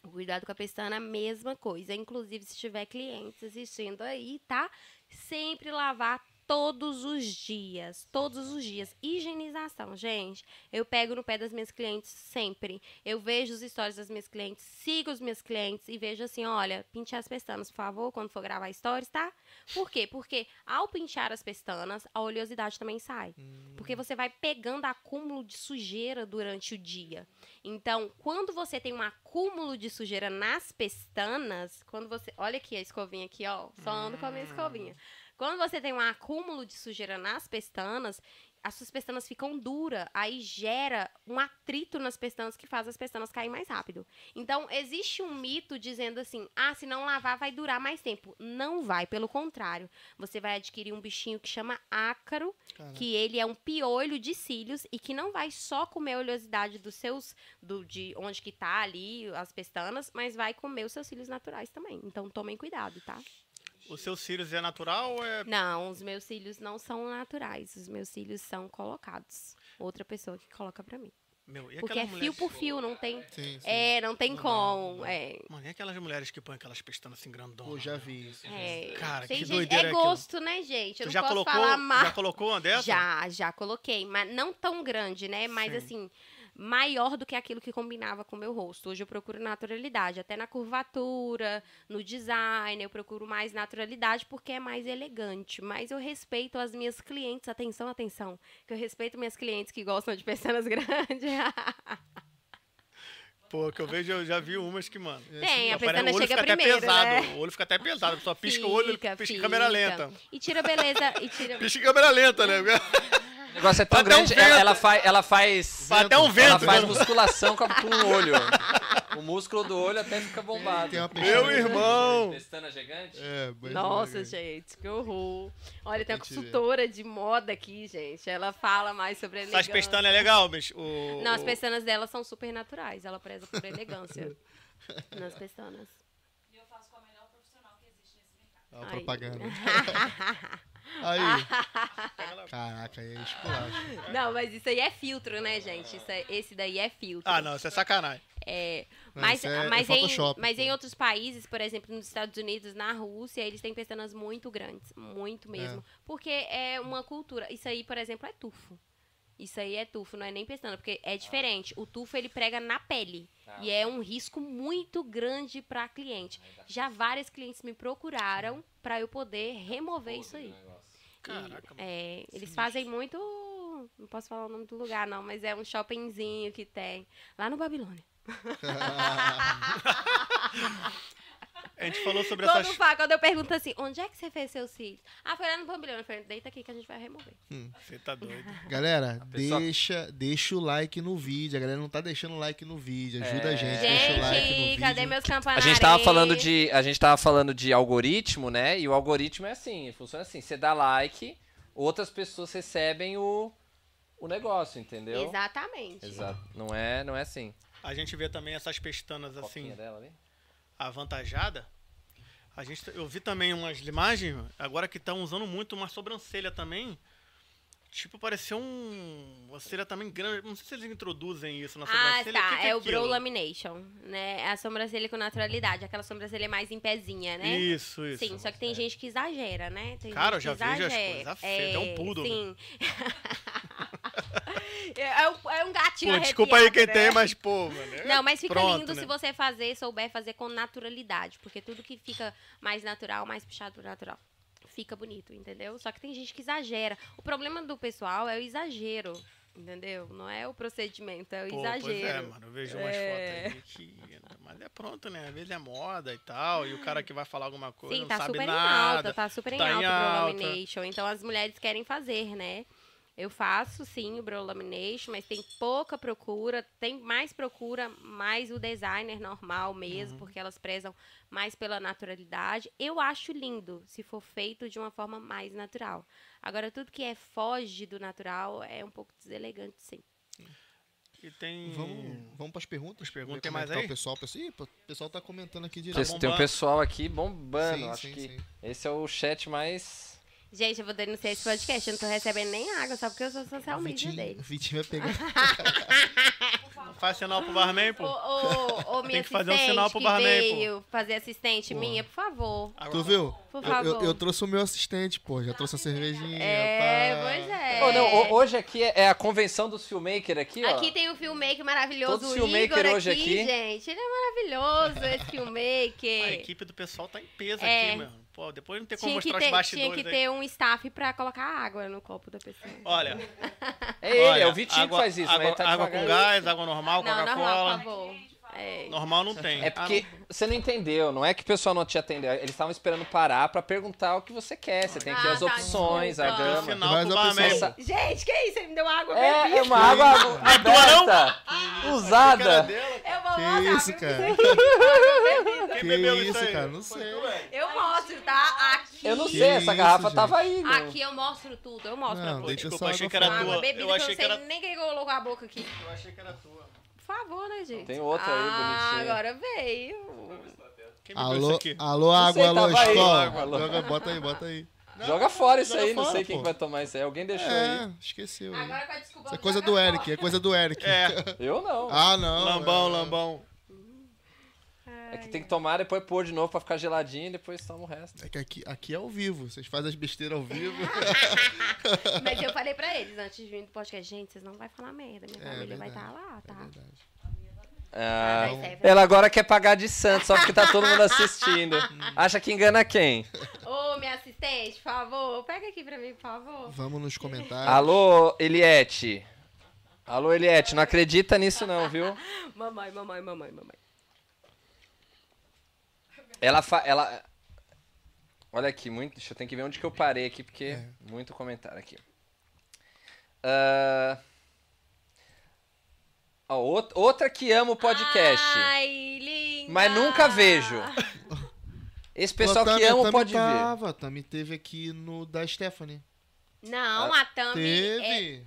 O Cuidado com a pestana, a mesma coisa. Inclusive, se tiver clientes assistindo aí, tá? Sempre lavar todos os dias. Todos os dias. Higienização, gente. Eu pego no pé das minhas clientes sempre. Eu vejo os stories das minhas clientes, sigo os meus clientes e vejo assim: olha, pinte as pestanas, por favor, quando for gravar stories, tá? Por quê? Porque ao pinchar as pestanas, a oleosidade também sai. Porque você vai pegando acúmulo de sujeira durante o dia. Então, quando você tem um acúmulo de sujeira nas pestanas, quando você. Olha aqui a escovinha aqui, ó. Só ando com a minha escovinha. Quando você tem um acúmulo de sujeira nas pestanas, as suas pestanas ficam duras, aí gera um atrito nas pestanas que faz as pestanas cair mais rápido. Então, existe um mito dizendo assim: ah, se não lavar vai durar mais tempo. Não vai, pelo contrário. Você vai adquirir um bichinho que chama ácaro, que ele é um piolho de cílios e que não vai só comer a oleosidade dos seus, do, de onde que tá ali as pestanas, mas vai comer os seus cílios naturais também. Então, tomem cuidado, tá? O seu cílios é natural ou é. Não, os meus cílios não são naturais. Os meus cílios são colocados. Outra pessoa que coloca pra mim. Meu, e Porque é fio por fio, não tem. Sim, sim. É, não tem Não como. não. É. Mano, e aquelas mulheres que põem aquelas pestanas assim grandonas? Pô, já vi isso. É, Cara, tem que gente- doideira É é aquilo. gosto, né, gente? Eu Tu não já posso colocou, já colocou uma dessa? Já, já coloquei, mas não tão grande, né? Mas Sim. assim, maior do que aquilo que combinava com o meu rosto. Hoje eu procuro naturalidade, até na curvatura, no design, eu procuro mais naturalidade porque é mais elegante. Mas eu respeito as minhas clientes, atenção, atenção, que eu respeito minhas clientes que gostam de pestanas grandes. Pô, que eu vejo, eu já vi umas que, mano. Tem, a Apare- pestana chega fica primeiro, até pesado. né? O olho fica até pesado. A pessoa pisca o olho, pisca em fica. câmera lenta. E tira beleza, e tira... Pisca em câmera lenta, né? O negócio é tão um grande, ela, vento. ela faz, ela faz, Vai até um ela vento. faz né? musculação com, com o olho. O músculo do olho até fica bombado. Meu irmão! Pestana gigante? É, mas- Nossa, gente, que horror. Olha, tem uma consultora de moda aqui, gente. Ela fala mais sobre Essas elegância. pestanas é legal, bicho. O, Não, as pestanas dela são super naturais. Ela preza por elegância nas pestanas. E eu faço com a melhor profissional que existe nesse mercado. Ó, a propaganda. Aí. Caraca, aí é esculacho. Não, mas isso aí é filtro, né, gente? Isso é- esse daí é filtro. Ah, não, isso é sacanagem. É, mas, é- é mas, em, Photoshop, mas em outros países, por exemplo, nos Estados Unidos, na Rússia, eles têm pestanas muito grandes, muito mesmo. Porque é uma cultura. Isso aí, por exemplo, é tufo. Isso aí é tufo, não é nem pestana, porque é diferente. O tufo ele prega na pele Ah. e é um risco muito grande para cliente. Já várias clientes me procuraram para eu poder remover isso aí. Caraca, mano. É, eles fazem muito. Não posso falar o nome do lugar, não, mas é um shoppingzinho que tem. Lá no Babilônia. A gente falou sobre Quando, essas. fa- quando eu pergunto assim, onde é que você fez seus cílios? Ah, foi lá no Babilônia. Eu falei, deita aqui que a gente vai remover. Você tá doido. Galera, pessoa- deixa, deixa o like no vídeo. A galera não tá deixando o like no vídeo. Ajuda É. a gente, deixa o like no Gente, vídeo. cadê meus A campanários? gente tava falando de, a gente tava falando de algoritmo, né? E o algoritmo é assim, funciona assim, você dá like, outras pessoas recebem o, o negócio, entendeu? Exatamente. Exato. Não é, não é assim. A gente vê também essas pestanas assim, Coquinha dela ali. Avantajada. A gente, eu vi também umas imagens, agora que estão usando muito uma sobrancelha também. Tipo, pareceu um. Uma sobrancelha também grande. Não sei se eles introduzem isso na Ah, sobrancelha. tá. que que é o aquilo? brow lamination, né? É a sobrancelha com naturalidade. Aquela sobrancelha mais em pezinha, né? Isso, isso. Sim, só que tem gente que exagera, né? Tem Cara, eu já vejo as coisas feias, é um poodle, Sim. é, um, é um gatinho Pô, desculpa aí quem né? tem, mas, pô, mano. é Não, mas fica pronto, lindo né? se você fazer, souber fazer com naturalidade. Porque tudo que fica mais natural, mais puxado pro natural, fica bonito, entendeu? Só que tem gente que exagera. O problema do pessoal é o exagero, entendeu? Não é o procedimento, é o Pô, exagero. Pois é, mano. Eu vejo umas É. fotos aí que. Mas é pronto, né? Às vezes é moda e tal. E o cara que vai falar alguma coisa Sim, não tá sabe super em nada. alta, tá super em tá em alta o alta. Brow Lamination. Então as mulheres querem fazer, né? Eu faço sim o Brow Lamination, mas tem pouca procura, tem mais procura, mais o designer normal mesmo, Uhum. porque elas prezam mais pela naturalidade. Eu acho lindo se for feito de uma forma mais natural. Agora, tudo que é foge do natural é um pouco deselegante, sim. E tem. Vamos, vamos perguntas? As perguntas, Ver tem como é mais tá aí? O pessoal, Ih, o pessoal tá comentando aqui direto. Tem- tem um pessoal aqui bombando. Sim, Acho sim, que sim. esse é o chat mais. Gente, eu vou denunciar esse podcast, eu não tô recebendo nem água, só porque eu sou social media Vitinho, dele. o Vitinho vai pegar. Faz sinal pro barman, Ô, pô. ô, ô, minha Tem que fazer um assistente sinal pro que barman, pô. veio fazer assistente Porra. minha, por favor. Tu viu? Por Eu- Eu, favor. eu trouxe o meu assistente, pô. Já trouxe a cervejinha. É, pá. pois é. Ô, não, ho- hoje aqui é é a convenção dos filmmakers aqui, ó. Aqui tem um filmmaker maravilhoso, Todos o filmmaker Igor hoje aqui, aqui. gente. Ele é maravilhoso, esse A filmmaker. equipe do pessoal tá em peso É. aqui, meu. Pô, depois não tem como Tinha que, mostrar os ter, tinha bastidores que aí. ter um staff pra colocar água no copo da pessoa. Olha, É ele, olha, é o Vitinho água, que faz isso, água, mas ele tá água com gás, água normal, não, normal, por Coca-Cola. favor. É. Normal não tem. É porque você não entendeu, não é que o pessoal não te atendeu. Eles estavam esperando parar pra perguntar o que você quer. Você tem aqui Ah, as tá, opções, a desculpa. Ah, gama. sinal Mas pro a barman. pessoa-. Gente, que isso? Ele me deu água, É, bebi. é uma água aberta, Cara usada. dela. Eu vou Que mostrar isso, cara? Quem Que bebeu isso, isso aí? cara? Não sei. Eu mostro, tá? Aqui. Eu não Que sei, essa isso, garrafa gente? tava aí. né? Aqui eu mostro tudo, eu mostro Não, pra vocês. Desculpa, achei que era tua. bebida Eu que eu achei não que sei era- nem quem colocou a boca aqui. Eu achei que era tua. Por favor, né, gente? Tem outra aí, ah, bonitinha. agora veio. Quem isso Alô, aqui? alô, Não água, sei, alô, aí. escola. Joga, bota aí, bota aí. Joga fora isso joga aí, não fora, sei quem pô. que vai tomar isso aí. Alguém deixou aí. É, esqueceu. aí. Agora com a desculpa Isso é coisa do Eric, é coisa do Eric. É, Eu não. Ah, não. lambão, é. lambão. É que tem que tomar, depois pôr de novo pra ficar geladinho e depois toma o resto. É que aqui, aqui é ao vivo, vocês fazem as besteiras ao vivo. Mas eu falei pra eles antes de vir do podcast, gente, vocês não vão falar merda. Minha É família vai verdade. estar lá, É tá? verdade. Ah, daí serve. ela agora quer pagar de santo só porque tá todo mundo assistindo. Acha que engana quem? Ô, minha assistente, por favor, pega aqui pra mim, por favor. Vamos nos comentários. Alô, Eliette. Alô, Eliette, não acredita nisso não, viu? Mamãe, mamãe, mamãe, mamãe. Ela fa... ela Olha aqui, muito, deixa eu ter que ver onde que eu parei aqui porque É. muito comentário aqui. Ah, ó, out- outra que ama o podcast, Ai, linda. mas nunca vejo. Esse pessoal Pô, a que Tami- a ama pode ver. tava, A Tami teve aqui no da Stephanie. Não, a Tami é...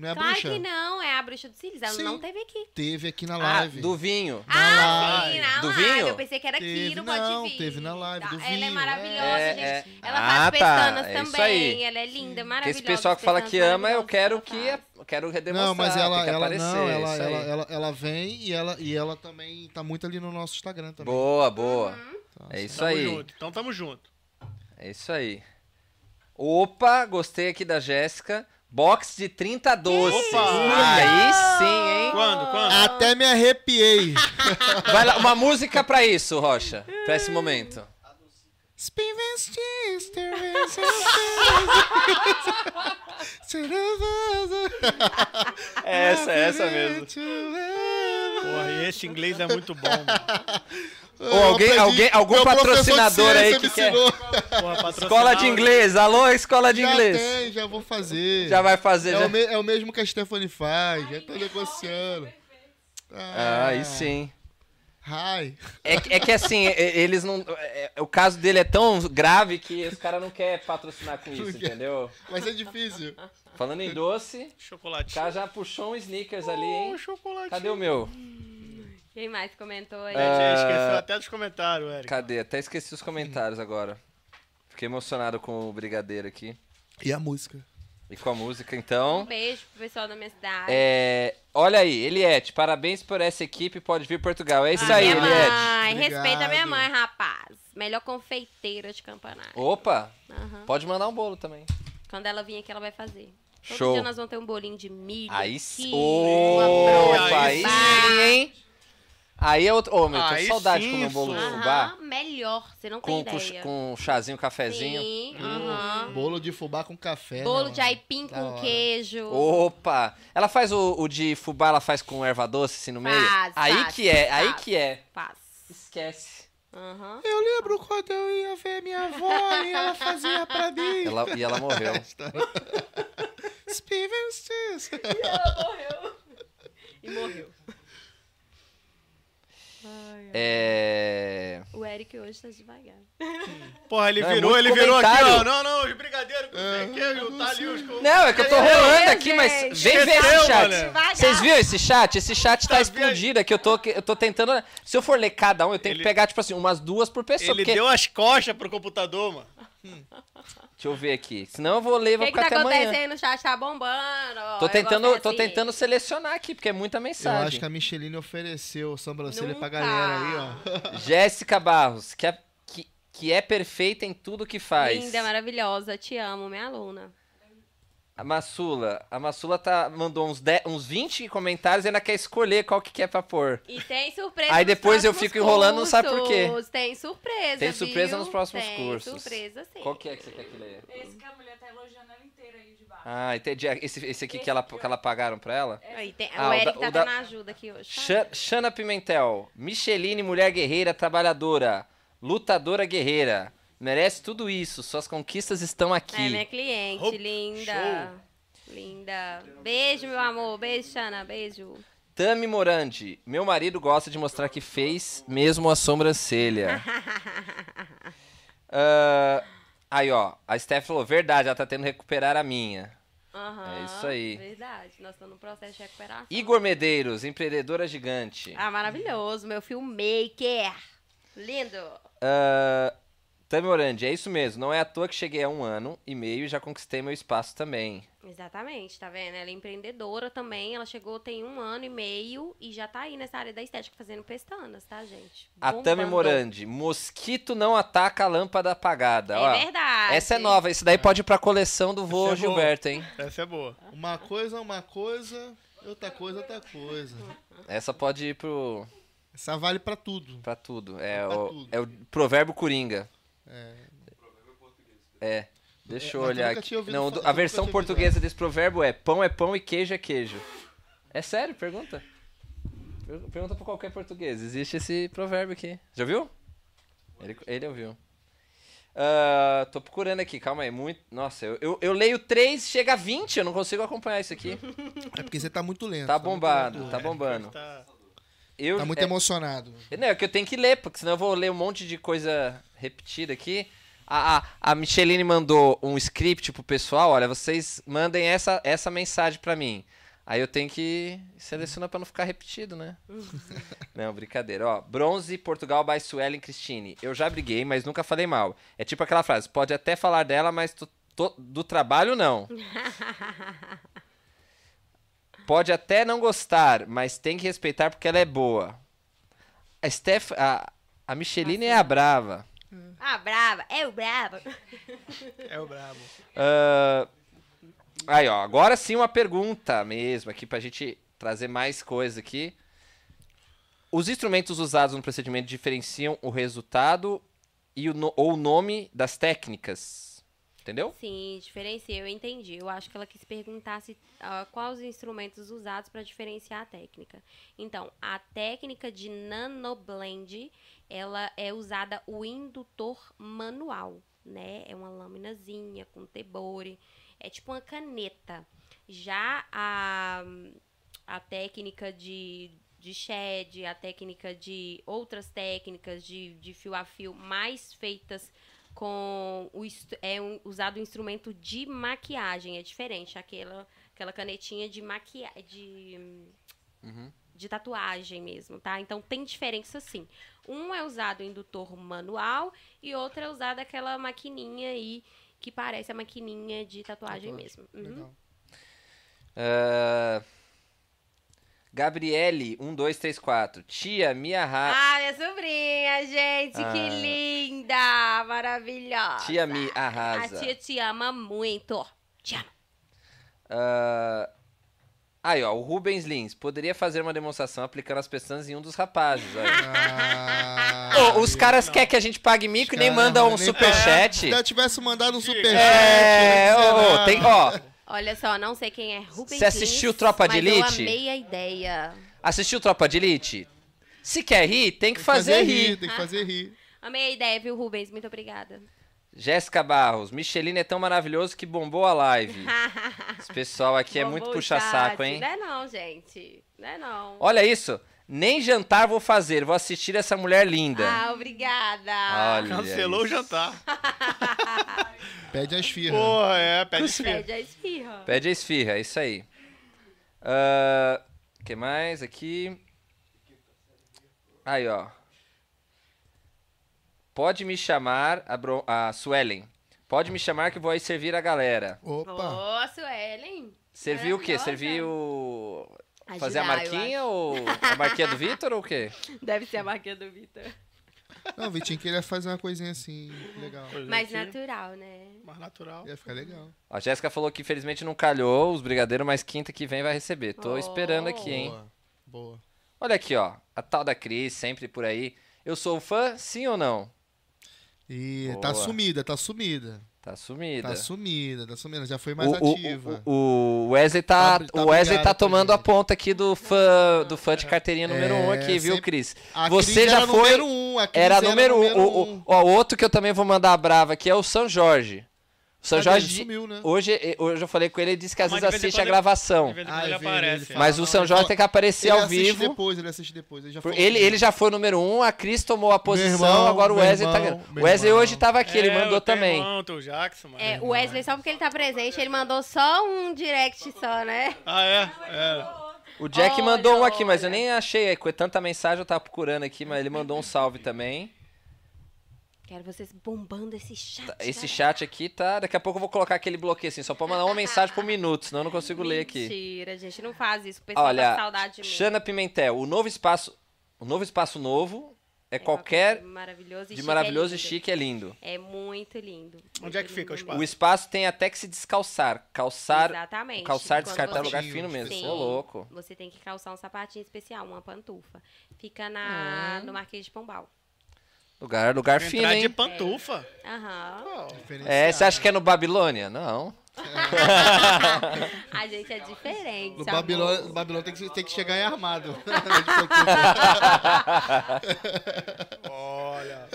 Não é a Claro bruxa? que não, é a bruxa do Cílios. Ela Sim. não teve aqui. Teve aqui na Ah, live. do vinho. Ah, live. sim, na Do live. vinho? Eu pensei que era aqui Teve, no Pode não, Vir. teve na live do Ela é vinho, maravilhosa, é. gente. É, é. Ela Ah, faz tá, pestanas é isso também. aí. Ela é linda, Porque maravilhosa. esse pessoal que fala que ama, eu quero que ela eu quero demonstrar, Não, mas ela, tem que ela aparecer, não, ela, isso ela, ela, ela vem e ela, e ela também tá muito ali no nosso Instagram também. Boa, boa. Uhum. É isso Tamo aí. junto. Então tamo junto. É isso aí. Opa, gostei aqui da Jéssica. Box de 30 doces. Opa! Aí sim, hein? Quando, quando? Até me arrepiei. Vai lá, uma música pra isso, Rocha. Pra esse momento. É essa, é essa mesmo. Porra, e esse inglês é muito bom, mano. Ou alguém, alguém, algum patrocinador aí que quer. Porra. Escola de inglês, alô, escola de Já inglês. tem, já vou fazer. Já vai fazer, É, já. o me- é o mesmo que a Stephanie faz, já tô negociando. Ah, aí sim. Hi. É, que- é que assim, eles não. é- é- o caso dele é tão grave que os caras não querem patrocinar com isso, entendeu? Mas é difícil. Falando em doce, o Chocolate. cara já puxou um sneakers ali, hein? Oh, chocolate. Cadê o meu? Quem mais comentou aí? É. Esqueceu até dos comentários, Eric. Cadê? Até esqueci os comentários agora. Fiquei emocionado com o brigadeiro aqui. E a música? E com a música, Um então. beijo pro pessoal da minha cidade. É, olha aí, Eliette, parabéns por essa equipe, pode vir Portugal. É isso Ah, aí, minha Eliette. mãe, Obrigado. respeita a minha mãe, rapaz. Melhor confeiteira de campanário. Opa, Aham. pode mandar um bolo também. Quando ela vir aqui, ela vai fazer. Todo Show. dia nós vamos ter um bolinho de milho. Aí sim. Opa, aí sim, hein? Aí é outro. Ô, meu, tô Aí saudade de sim, comer um bolo de isso. fubá. Aham, melhor, você não Com, tem com, ideia. com um chazinho, cafezinho. Sim, aham. Bolo de fubá com café. Bolo né, de mano? aipim Da com hora. queijo. Opa! Ela faz o, o de fubá, ela faz com erva doce assim no meio? Faz, aí faz, que é, aí faz. que é. Faz. Esquece. Aham. Eu lembro quando eu ia ver minha avó e ela fazia pra mim. Ela, e ela morreu. Steven Stills. E morreu. É. O Eric hoje tá devagar. Porra, ele Não, é virou, muito ele virou aqui, ó. Não, não, os brigadeiros, não sei o que, tá ali os... Não, é que eu tô rolando aqui, mas vem ver esse chat. Vocês viram esse chat? Esse chat tá, Tá explodido aqui. Eu tô, eu tô tentando. Se eu for ler cada um, eu tenho Ele- que pegar, tipo assim, umas duas por pessoa. Ele porque... deu as costas pro computador, mano. Deixa eu ver aqui. Senão eu vou ler, O vou que, que ficar tá até amanhã. acontecendo? O chat tá bombando. Tô eu tentando, gosto tô assim. tentando selecionar aqui, porque é muita Eu mensagem. acho que a Micheline ofereceu sobrancelha pra Nunca. galera aí, ó. Jéssica Barros, que é, que, que é perfeita em tudo que faz. Linda, maravilhosa. Te amo, minha aluna. A Massula. A Massula tá, mandou uns, 10, uns 20 comentários e ainda quer escolher qual que quer pra pôr. E tem surpresa Aí nos depois eu fico enrolando, não sabe por quê. cursos. Tem surpresa, Tem surpresa viu? nos próximos tem cursos. surpresa, sim. Qual que é que você quer que leia? Esse que a mulher tá elogiando ela inteira aí de baixo. Ah, entendi. Esse, esse aqui que ela, que ela pagaram pra ela? Aí tem- Ah, o o Eric da- tá o da- dando ajuda aqui hoje. tá? Xa- Xana Pimentel. Micheline, mulher guerreira, trabalhadora. Lutadora guerreira. Merece tudo isso. Suas conquistas estão aqui. É, minha cliente, Oh, linda. Linda. Beijo, meu amor. Beijo, Xana. Beijo. Tami Morandi. Meu marido gosta de mostrar que fez mesmo a sobrancelha. Ah, aí, ó. A Steph falou, verdade, ela tá tendo que recuperar a minha. Aham, É isso aí. Verdade. Nós estamos no processo de recuperação. Igor Medeiros, empreendedora gigante. Ah, maravilhoso. Meu filmmaker. Lindo. Ah, Tami Morandi, é isso mesmo. Não é à toa que cheguei a um ano e meio e já conquistei meu espaço também. Exatamente, tá vendo? Ela é empreendedora também. Ela chegou tem um ano e meio e já tá aí nessa área da estética fazendo pestanas, tá, gente? A Tami. Morandi, mosquito não ataca a lâmpada apagada. Ó, É verdade. essa é nova, isso daí pode ir pra coleção do vô é boa. Gilberto, hein? Essa é boa. Uma coisa é uma coisa, outra coisa é outra coisa. Essa pode ir pro, Essa vale pra tudo. pra tudo. É, Pra o, tudo. é o provérbio coringa. É. É. Deixa eu É, olhar aqui. Não, a versão ouvido portuguesa desse provérbio é pão é pão e queijo é queijo. É sério? Pergunta. Per- Pergunta pra qualquer português. Existe esse provérbio aqui. Já viu? Ele, ele ouviu. Ah, tô procurando aqui, calma aí. Muito... Nossa, eu, eu, eu leio 3, chega a 20, eu não consigo acompanhar isso aqui. É porque você tá muito lento. Tá muito bombado, lento. tá bombando. Tá. Eu, Tá muito é, emocionado. Não, é que eu tenho que ler, porque senão eu vou ler um monte de coisa repetida aqui. A, a, a Micheline mandou um script pro pessoal, olha, vocês mandem essa, essa mensagem pra mim. Aí eu tenho que selecionar pra não ficar repetido, né? não, brincadeira. Ó, bronze Portugal by Suelen Cristine. Eu já briguei, mas nunca falei mal. É tipo aquela frase, pode até falar dela, mas tu- do trabalho não. Pode até não gostar, mas tem que respeitar porque ela é boa. A Steph, a, a Micheline é a brava. Ah, brava. É o bravo. É o brabo. Ah, aí, ó, agora sim uma pergunta mesmo aqui pra gente trazer mais coisa aqui. Os instrumentos usados no procedimento diferenciam o resultado e o no- ou o nome das técnicas. Entendeu? Sim, diferencia, eu entendi. Eu acho que ela quis perguntar se, ah, quais os instrumentos usados para diferenciar a técnica. Então, a técnica de nanoblend, ela é usada o indutor manual, né? É uma laminazinha com tebore, é tipo uma caneta. Já a, a técnica de, de shed, a técnica de outras técnicas de, de fio a fio mais feitas com o é um, usado o instrumento de maquiagem, é diferente, aquela aquela canetinha de maquiagem de Uhum. de tatuagem mesmo, tá? Então tem diferença sim. Um é usado o indutor manual e outro é usado aquela maquininha aí que parece a maquininha de tatuagem, Tatuagem. mesmo. Uhum. Legal. Ah, Gabriele, 1234. Tia, me arrasa. Ah, minha sobrinha, gente, que Ah. linda, maravilhosa. Tia me A arrasa. tia te ama muito. Te ama. Ah, Aí, ó, o Rubens Lins. Poderia fazer uma demonstração aplicando as pestanas em um dos rapazes. Ah, os caras querem que a gente pague mico e nem mandam um superchat. Se já tivesse mandado um superchat. É, ia dizer ô, nada. tem, ó, Olha só, não sei quem é Rubens Você assistiu Tropa de mas eu Elite? amei a ideia. assistiu Tropa de Elite? Se quer rir, tem que Tem que fazer rir. Tem que fazer rir. Amei a ideia, viu, Rubens? Muito obrigada. Jéssica Barros, Micheline é tão maravilhoso que bombou a live. Esse pessoal aqui é muito puxa-saco, hein? Não é não, gente. Não é não. Olha isso. Nem jantar vou fazer, vou assistir essa mulher linda. Ah, obrigada. Olha Cancelou o isso. jantar. Pede a esfirra. Porra, é, pede esfirra. Pede a esfirra. Pede a esfirra, é isso aí. O que mais aqui? Aí, ó. Pode me chamar, a, Bro- a Suelen. Pode me chamar que vou aí servir a galera. Opa. Ô, Suelen. Servir o quê? Maravilhosa. Fazer a marquinha ou a marquinha do Vitor ou o quê? Deve ser a marquinha do Vitor. Não, o Vitinho queria fazer uma coisinha assim, legal. Mais aqui, natural, né? Mais natural. Ia ficar legal. A Jéssica falou que infelizmente não calhou os brigadeiros, mas quinta que vem vai receber. Tô Oh. esperando aqui, hein? Boa. Boa. Olha aqui, ó. A tal da Cris, sempre por aí. Eu sou fã, sim ou não? E Boa. tá sumida, tá sumida. Tá sumida. Tá sumida, tá sumida. Já foi mais o, o- ativa. o- o Wesley tá, Tá- tá o Wesley tá tomando a ponta aqui do fã, do fã de carteirinha número É, um aqui, viu, Cris? Você já era foi- número um. Era número um. número O, o, ó, o outro que eu também vou mandar a brava aqui é o São Jorge. O São Cadê? Jorge, Ele sumiu, né? hoje, eh, hoje eu falei com ele, ele disse que às Mas vezes assiste a quando ele- gravação. Ah, ele aparece. ele. Mas o São ele Jorge tem que aparecer ele ao assiste vivo. depois, ele assiste depois. Ele já falou Ele, ele já foi número um, a Cris tomou a posição, irmão, agora o meu Wesley tá irmão, ganhando. meu Wesley irmão. hoje tava aqui, ele É, mandou o teu também. Irmão, teu Jackson, mano. É, o Wesley, só porque ele tá presente, ele mandou só um direct só, né? Ah, é? É. O Jack Olha, mandou um aqui, mas eu nem achei. Com tanta mensagem eu tava procurando aqui, mas ele mandou um salve também. Quero vocês bombando esse chat. Tá, Esse chat aqui tá. Daqui a pouco eu vou colocar aquele bloqueio assim, só pra mandar uma mensagem por minuto, senão eu não consigo ler aqui. Mentira, gente, não faz isso. O pessoal Olha, tá saudade de mim. Xana Pimentel, o novo espaço. O novo espaço novo é, É qualquer maravilhoso e de chique, maravilhoso é e lindo. chique é lindo. É muito lindo. Onde muito é que fica o lindo espaço? O espaço tem até que se descalçar. Calçar, Exatamente. calçar descartar é você- lugar fino mesmo. Sim. Ô, louco. Você tem que calçar um sapatinho especial, uma pantufa. Fica na, Hum. no Marquês de Pombal. Lugar, lugar fino, Entrar de hein? pantufa. Aham. É, você acha que é no Babilônia? Não. A gente é diferente. No amor. Babilônia, no Babilônia tem, que, tem que chegar em armado. Olha.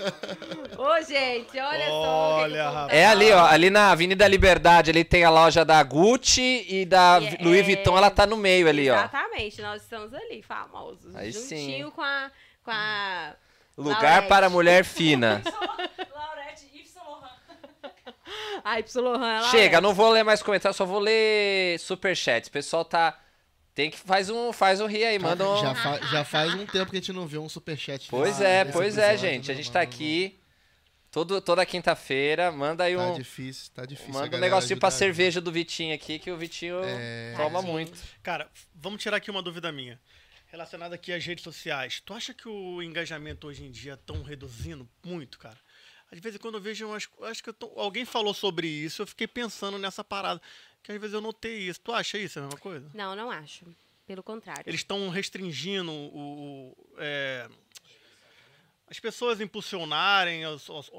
Ô, gente, olha só. o que que Olha, rapaz. É ali, ó. Ali na Avenida Liberdade, ali tem a loja da Gucci e da E é- Louis Vuitton, ela tá no meio ali, ó. Exatamente, nós estamos ali, famosos. Aí sim, juntinho com a. Com a Lugar Laurete. para mulher fina. Laurette Laurent. a Y Lohan. ela Chega, é. não vou ler mais comentários, só vou ler superchats. O pessoal tá. Tem que. Faz um, faz um ri aí, manda um. já, fa- já faz um tempo que a gente não vê um superchat. Pois nesse- é, nesse pois é, episódio, gente. A né, gente tá aqui todo, toda quinta-feira. Manda aí Tá um. difícil, tá difícil. Manda um negocinho pra cerveja do Vitinho aqui, que o Vitinho É. toma Tadinho. muito. Cara, vamos tirar aqui uma dúvida minha. Relacionada aqui às redes sociais. Tu acha que o engajamento hoje em dia estão reduzindo muito, cara? Às vezes quando eu vejo umas. Acho que eu tô- alguém falou sobre isso, eu fiquei pensando nessa parada. Que às vezes eu notei isso. Tu acha isso a mesma coisa? Não, não acho. Pelo contrário. Eles estão restringindo o. o- é, as pessoas impulsionarem, a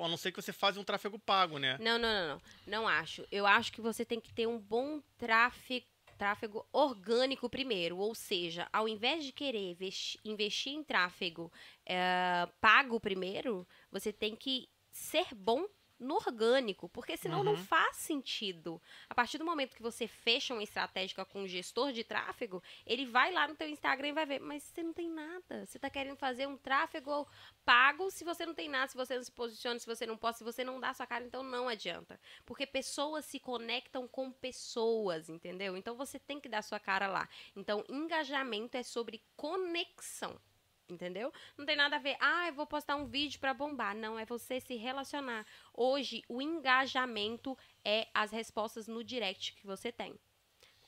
não ser que você faça um tráfego pago, né? Não, não, não, não. Não acho. Eu acho que você tem que ter um bom tráfego, tráfego orgânico primeiro. Ou seja, ao invés de querer ves- investir em tráfego eh, pago primeiro, você tem que ser bom no orgânico, porque senão não faz sentido. A partir do momento que você fecha uma estratégia com um gestor de tráfego, ele vai lá no teu Instagram e vai ver, mas você não tem nada. Você está querendo fazer um tráfego pago se você não tem nada, se você não se posiciona, se você não posta, se você não dá sua cara, então não adianta. Porque pessoas se conectam com pessoas, entendeu? Então você tem que dar sua cara lá. Então, engajamento é sobre conexão. Entendeu? Não tem nada a ver, ah, eu vou postar um vídeo pra bombar. Não, é você se relacionar. Hoje, o engajamento é as respostas no direct que você tem.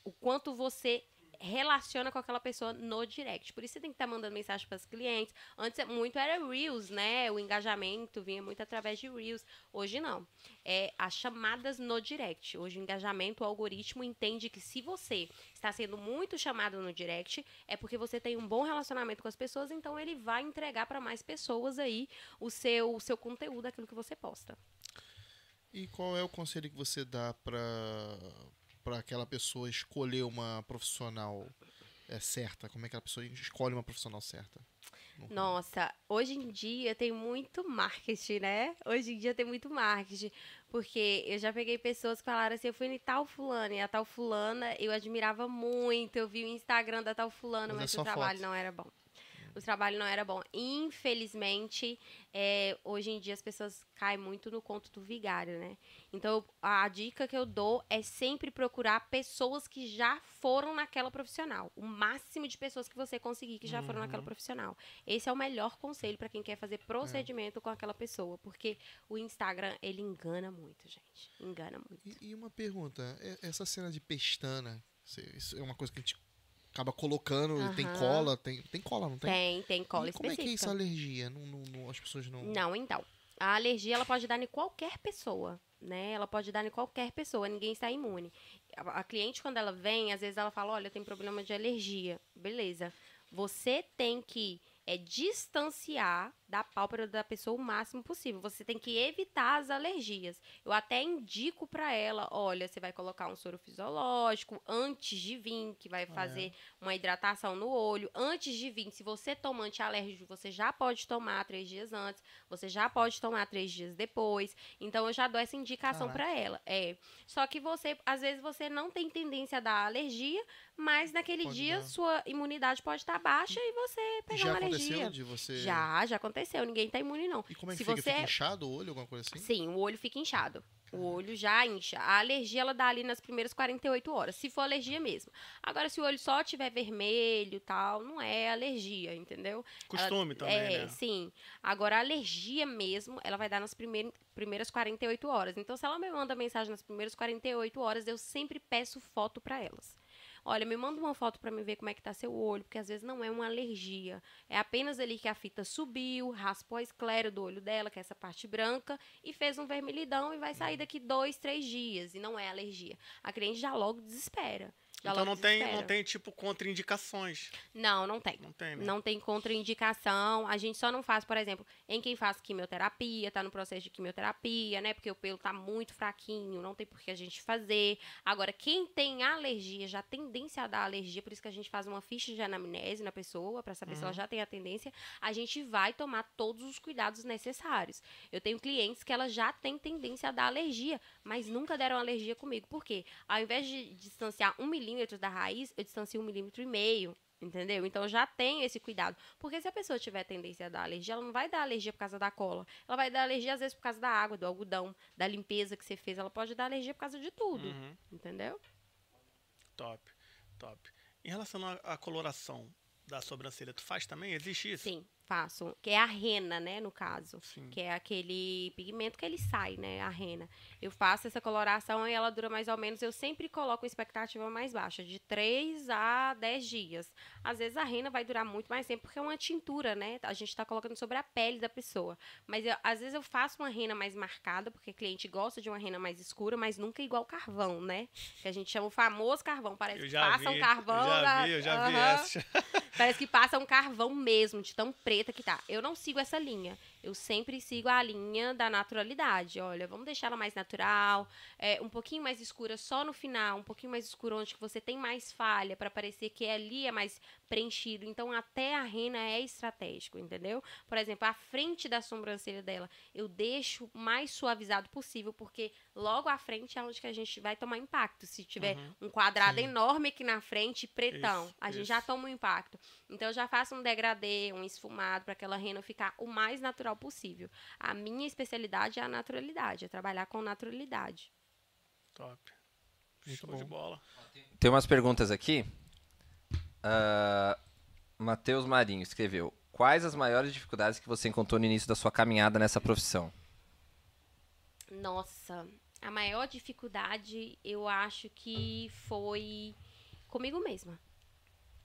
O quanto você relaciona com aquela pessoa no direct. Por isso você tem que estar mandando mensagem para os clientes. Antes muito era Reels, né? O engajamento vinha muito através de Reels. Hoje não. É as chamadas no direct. Hoje o engajamento, o algoritmo entende que se você está sendo muito chamado no direct, é porque você tem um bom relacionamento com as pessoas, então ele vai entregar para mais pessoas aí o seu, o seu conteúdo, aquilo que você posta. E qual é o conselho que você dá pra, pra aquela pessoa escolher uma profissional é, certa? Como é que a pessoa escolhe uma profissional certa? Nossa, hoje em dia tem muito marketing, né? Hoje em dia tem muito marketing. Porque eu já peguei pessoas que falaram assim, eu fui em tal fulana, e a tal fulana eu admirava muito, eu vi o Instagram da tal fulana, Mas é mas, só o trabalho foto. não era bom. O trabalho não era bom. Infelizmente, é, hoje em dia as pessoas caem muito no conto do vigário, né? Então, a dica que eu dou é sempre procurar pessoas que já foram naquela profissional. O máximo de pessoas que você conseguir que já foram naquela profissional. Esse é o melhor conselho para quem quer fazer procedimento com aquela pessoa. Porque o Instagram, ele engana muito, gente. Engana muito. E, e uma pergunta, é- essa cena de pestana, isso é uma coisa que a gente acaba colocando, tem Aham. cola, tem, tem cola, não tem? Tem, tem cola E como é que é específica. isso, alergia? Não, não- não- as pessoas não... Não, então. A alergia ela pode dar em qualquer pessoa, né? Ela pode dar em qualquer pessoa, ninguém está imune. A, a cliente, quando ela vem, às vezes ela fala: Olha, eu tenho problema de alergia. Beleza. Você tem que é, distanciar da pálpebra da pessoa o máximo possível. Você tem que evitar as alergias. Eu até indico para ela: olha, você vai colocar um soro fisiológico antes de vir, que vai fazer uma hidratação no olho. Antes de vir, se você toma antialérgico, você já pode tomar três dias antes, você já pode tomar três dias depois. Então eu já dou essa indicação para ela. É. Só que você, às vezes, você não tem tendência a dar alergia, mas naquele Pode dia dar. sua imunidade pode estar baixa e você pegar já uma aconteceu alergia. de você... Já, já aconteceu. Aconteceu, ninguém tá imune, não. E como é que Se fica? você Fica inchado o olho, alguma coisa assim? Sim, o olho fica inchado. O olho já incha. A alergia, ela dá ali nas primeiras 48 horas, se for alergia mesmo. Agora, se o olho só tiver vermelho e tal, não é alergia, entendeu? Costume também, é, né? sim. Agora, a alergia mesmo, ela vai dar nas primeiras, primeiras 48 horas. Então, se ela me manda mensagem nas primeiras 48 horas, eu sempre peço foto pra elas. Olha, me manda uma foto pra me ver como é que tá seu olho, porque às vezes não é uma alergia. É apenas ali que a fita subiu, raspou a esclera do olho dela, que é essa parte branca, e fez um vermelhidão e vai sair daqui dois, três dias. E não é alergia. A cliente já logo desespera. Já Então não tem, não tem, tipo, contraindicações. Não, não tem. Não tem, né? Não tem contraindicação. A gente só não faz, por exemplo, em quem faz quimioterapia, tá no processo de quimioterapia, né? Porque o pelo tá muito fraquinho, não tem por que a gente fazer. Agora, quem tem alergia, já tendência a dar alergia, por isso que a gente faz uma ficha de anamnese na pessoa, pra saber se Uhum. ela já tem a tendência, a gente vai tomar todos os cuidados necessários. Eu tenho clientes que elas já têm tendência a dar alergia, mas nunca deram alergia comigo. Por quê? Ao invés de distanciar um milímetro da raiz, eu distancio um milímetro e meio. Entendeu? Então já tem esse cuidado. Porque se a pessoa tiver tendência a dar alergia, ela não vai dar alergia por causa da cola. Ela vai dar alergia, às vezes, por causa da água, do algodão, da limpeza que você fez. Ela pode dar alergia por causa de tudo. Uhum. Entendeu? Top, top. Em relação à coloração da sobrancelha, tu faz também? Existe isso? Sim, faço. Que é a rena, né, no caso. Sim. Que é aquele pigmento que ele sai, né, a rena. Eu faço essa coloração e ela dura mais ou menos, eu sempre coloco uma expectativa mais baixa, de 3 a 10 dias. Às vezes a rena vai durar muito mais tempo, porque é uma tintura, né? A gente tá colocando sobre a pele da pessoa. Mas eu- às vezes eu faço uma rena mais marcada, porque o cliente gosta de uma rena mais escura, mas nunca igual carvão, né? Que a gente chama o famoso carvão. Parece que passa vi, um carvão. eu já na- vi, eu já vi essa. Parece que passa um carvão mesmo, de tão preta que tá. Eu não sigo essa linha. Eu sempre sigo a linha da naturalidade. Olha, vamos deixar ela mais natural, é, um pouquinho mais escura só no final, um pouquinho mais escuro onde você tem mais falha, para parecer que ali é mais preenchido. Então, até a rena é estratégico, entendeu? Por exemplo, a frente da sobrancelha dela, eu deixo mais suavizado possível, porque logo à frente é onde que a gente vai tomar impacto. Se tiver um quadrado Sim. enorme aqui na frente, pretão, Isso, a gente isso. já toma um impacto. Então eu já faço um degradê, um esfumado para aquela rena ficar o mais natural possível. A minha especialidade é a naturalidade, é trabalhar com naturalidade. Top. Muito Show de bom. bola. Tem umas perguntas aqui. Ah, Matheus Marinho escreveu: Quais as maiores dificuldades que você encontrou no início da sua caminhada nessa profissão? Nossa, a maior dificuldade eu acho que foi comigo mesma.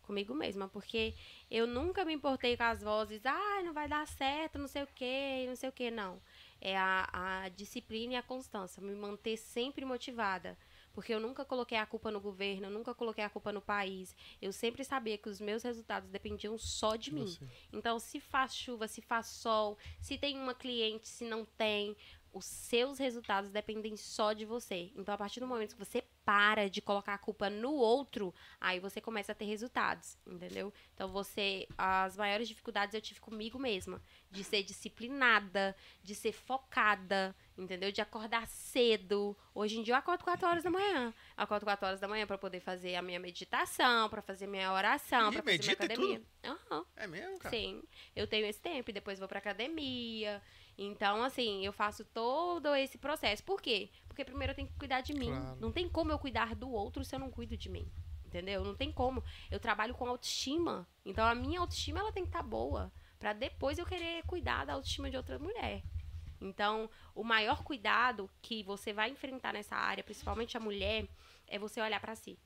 Comigo mesma, porque eu nunca me importei com as vozes, ah, não vai dar certo, não sei o quê, não sei o quê, não. É a, a disciplina e a constância, me manter sempre motivada. Porque eu nunca coloquei a culpa no governo, eu nunca coloquei a culpa no país. Eu sempre sabia que os meus resultados dependiam só de mim. Você. Então, se faz chuva, se faz sol, se tem uma cliente, se não tem, os seus resultados dependem só de você. Então, a partir do momento que você para de colocar a culpa no outro, aí você começa a ter resultados, entendeu? Então, você, as maiores dificuldades eu tive comigo mesma, de ser disciplinada, de ser focada, entendeu? De acordar cedo. Hoje em dia eu acordo 4 horas da manhã. Eu acordo 4 horas da manhã para poder fazer a minha meditação, para fazer minha oração, para fazer minha academia. Aham. É mesmo, cara? Sim, eu tenho esse tempo e depois vou pra academia. Então, assim, eu faço todo esse processo. Por quê? Porque primeiro eu tenho que cuidar de mim. Claro. Não tem como eu cuidar do outro se eu não cuido de mim. Entendeu? Não tem como. Eu trabalho com autoestima. Então, a minha autoestima ela tem que estar boa. Pra depois eu querer cuidar da autoestima de outra mulher. Então, o maior cuidado que você vai enfrentar nessa área, principalmente a mulher, é você olhar pra si.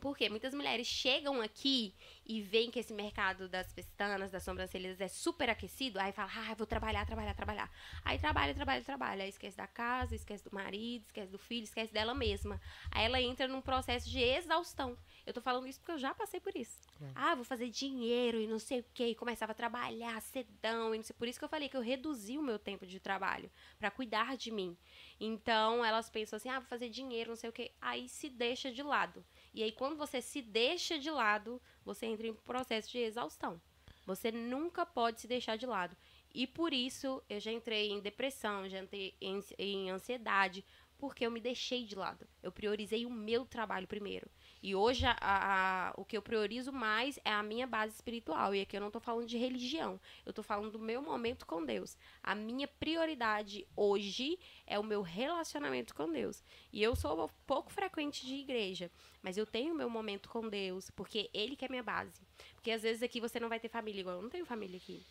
Porque muitas mulheres chegam aqui e veem que esse mercado das pestanas, das sobrancelhas é super aquecido, aí fala, ah, vou trabalhar, trabalhar, trabalhar. Aí trabalha, trabalha, trabalha. Aí esquece da casa, esquece do marido, esquece do filho, esquece dela mesma. Aí ela entra num processo de exaustão. Eu tô falando isso porque eu já passei por isso. Ah, vou fazer dinheiro e não sei o quê. E começava a trabalhar cedão. E não sei. Por isso que eu falei que eu reduzi o meu tempo de trabalho pra cuidar de mim. Então elas pensam assim, ah, vou fazer dinheiro, não sei o quê. Aí se deixa de lado. E aí, quando você se deixa de lado, você entra em um processo de exaustão. Você nunca pode se deixar de lado. E por isso eu já entrei em depressão, já entrei em, em ansiedade, Porque eu me deixei de lado. Eu priorizei o meu trabalho primeiro. E hoje a- a- o que eu priorizo mais é a minha base espiritual. E aqui eu não tô falando de religião. Eu tô falando do meu momento com Deus. A minha prioridade hoje é o meu relacionamento com Deus. E eu sou pouco frequente de igreja, mas eu tenho meu momento com Deus, porque Ele que é minha base. Porque às vezes aqui você não vai ter família, igual eu não tenho família aqui.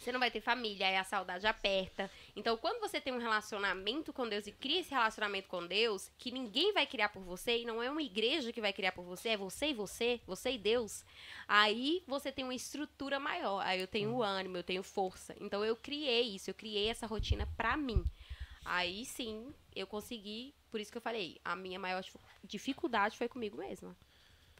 Você não vai ter família, aí a saudade aperta. Então, quando você tem um relacionamento com Deus e cria esse relacionamento com Deus, que ninguém vai criar por você, e não é uma igreja que vai criar por você, é você e você, você e Deus, aí você tem uma estrutura maior. Aí eu tenho ânimo, eu tenho força. Então, eu criei isso, eu criei essa rotina pra mim. Aí sim, eu consegui, por isso que eu falei, a minha maior dif- dificuldade foi comigo mesma.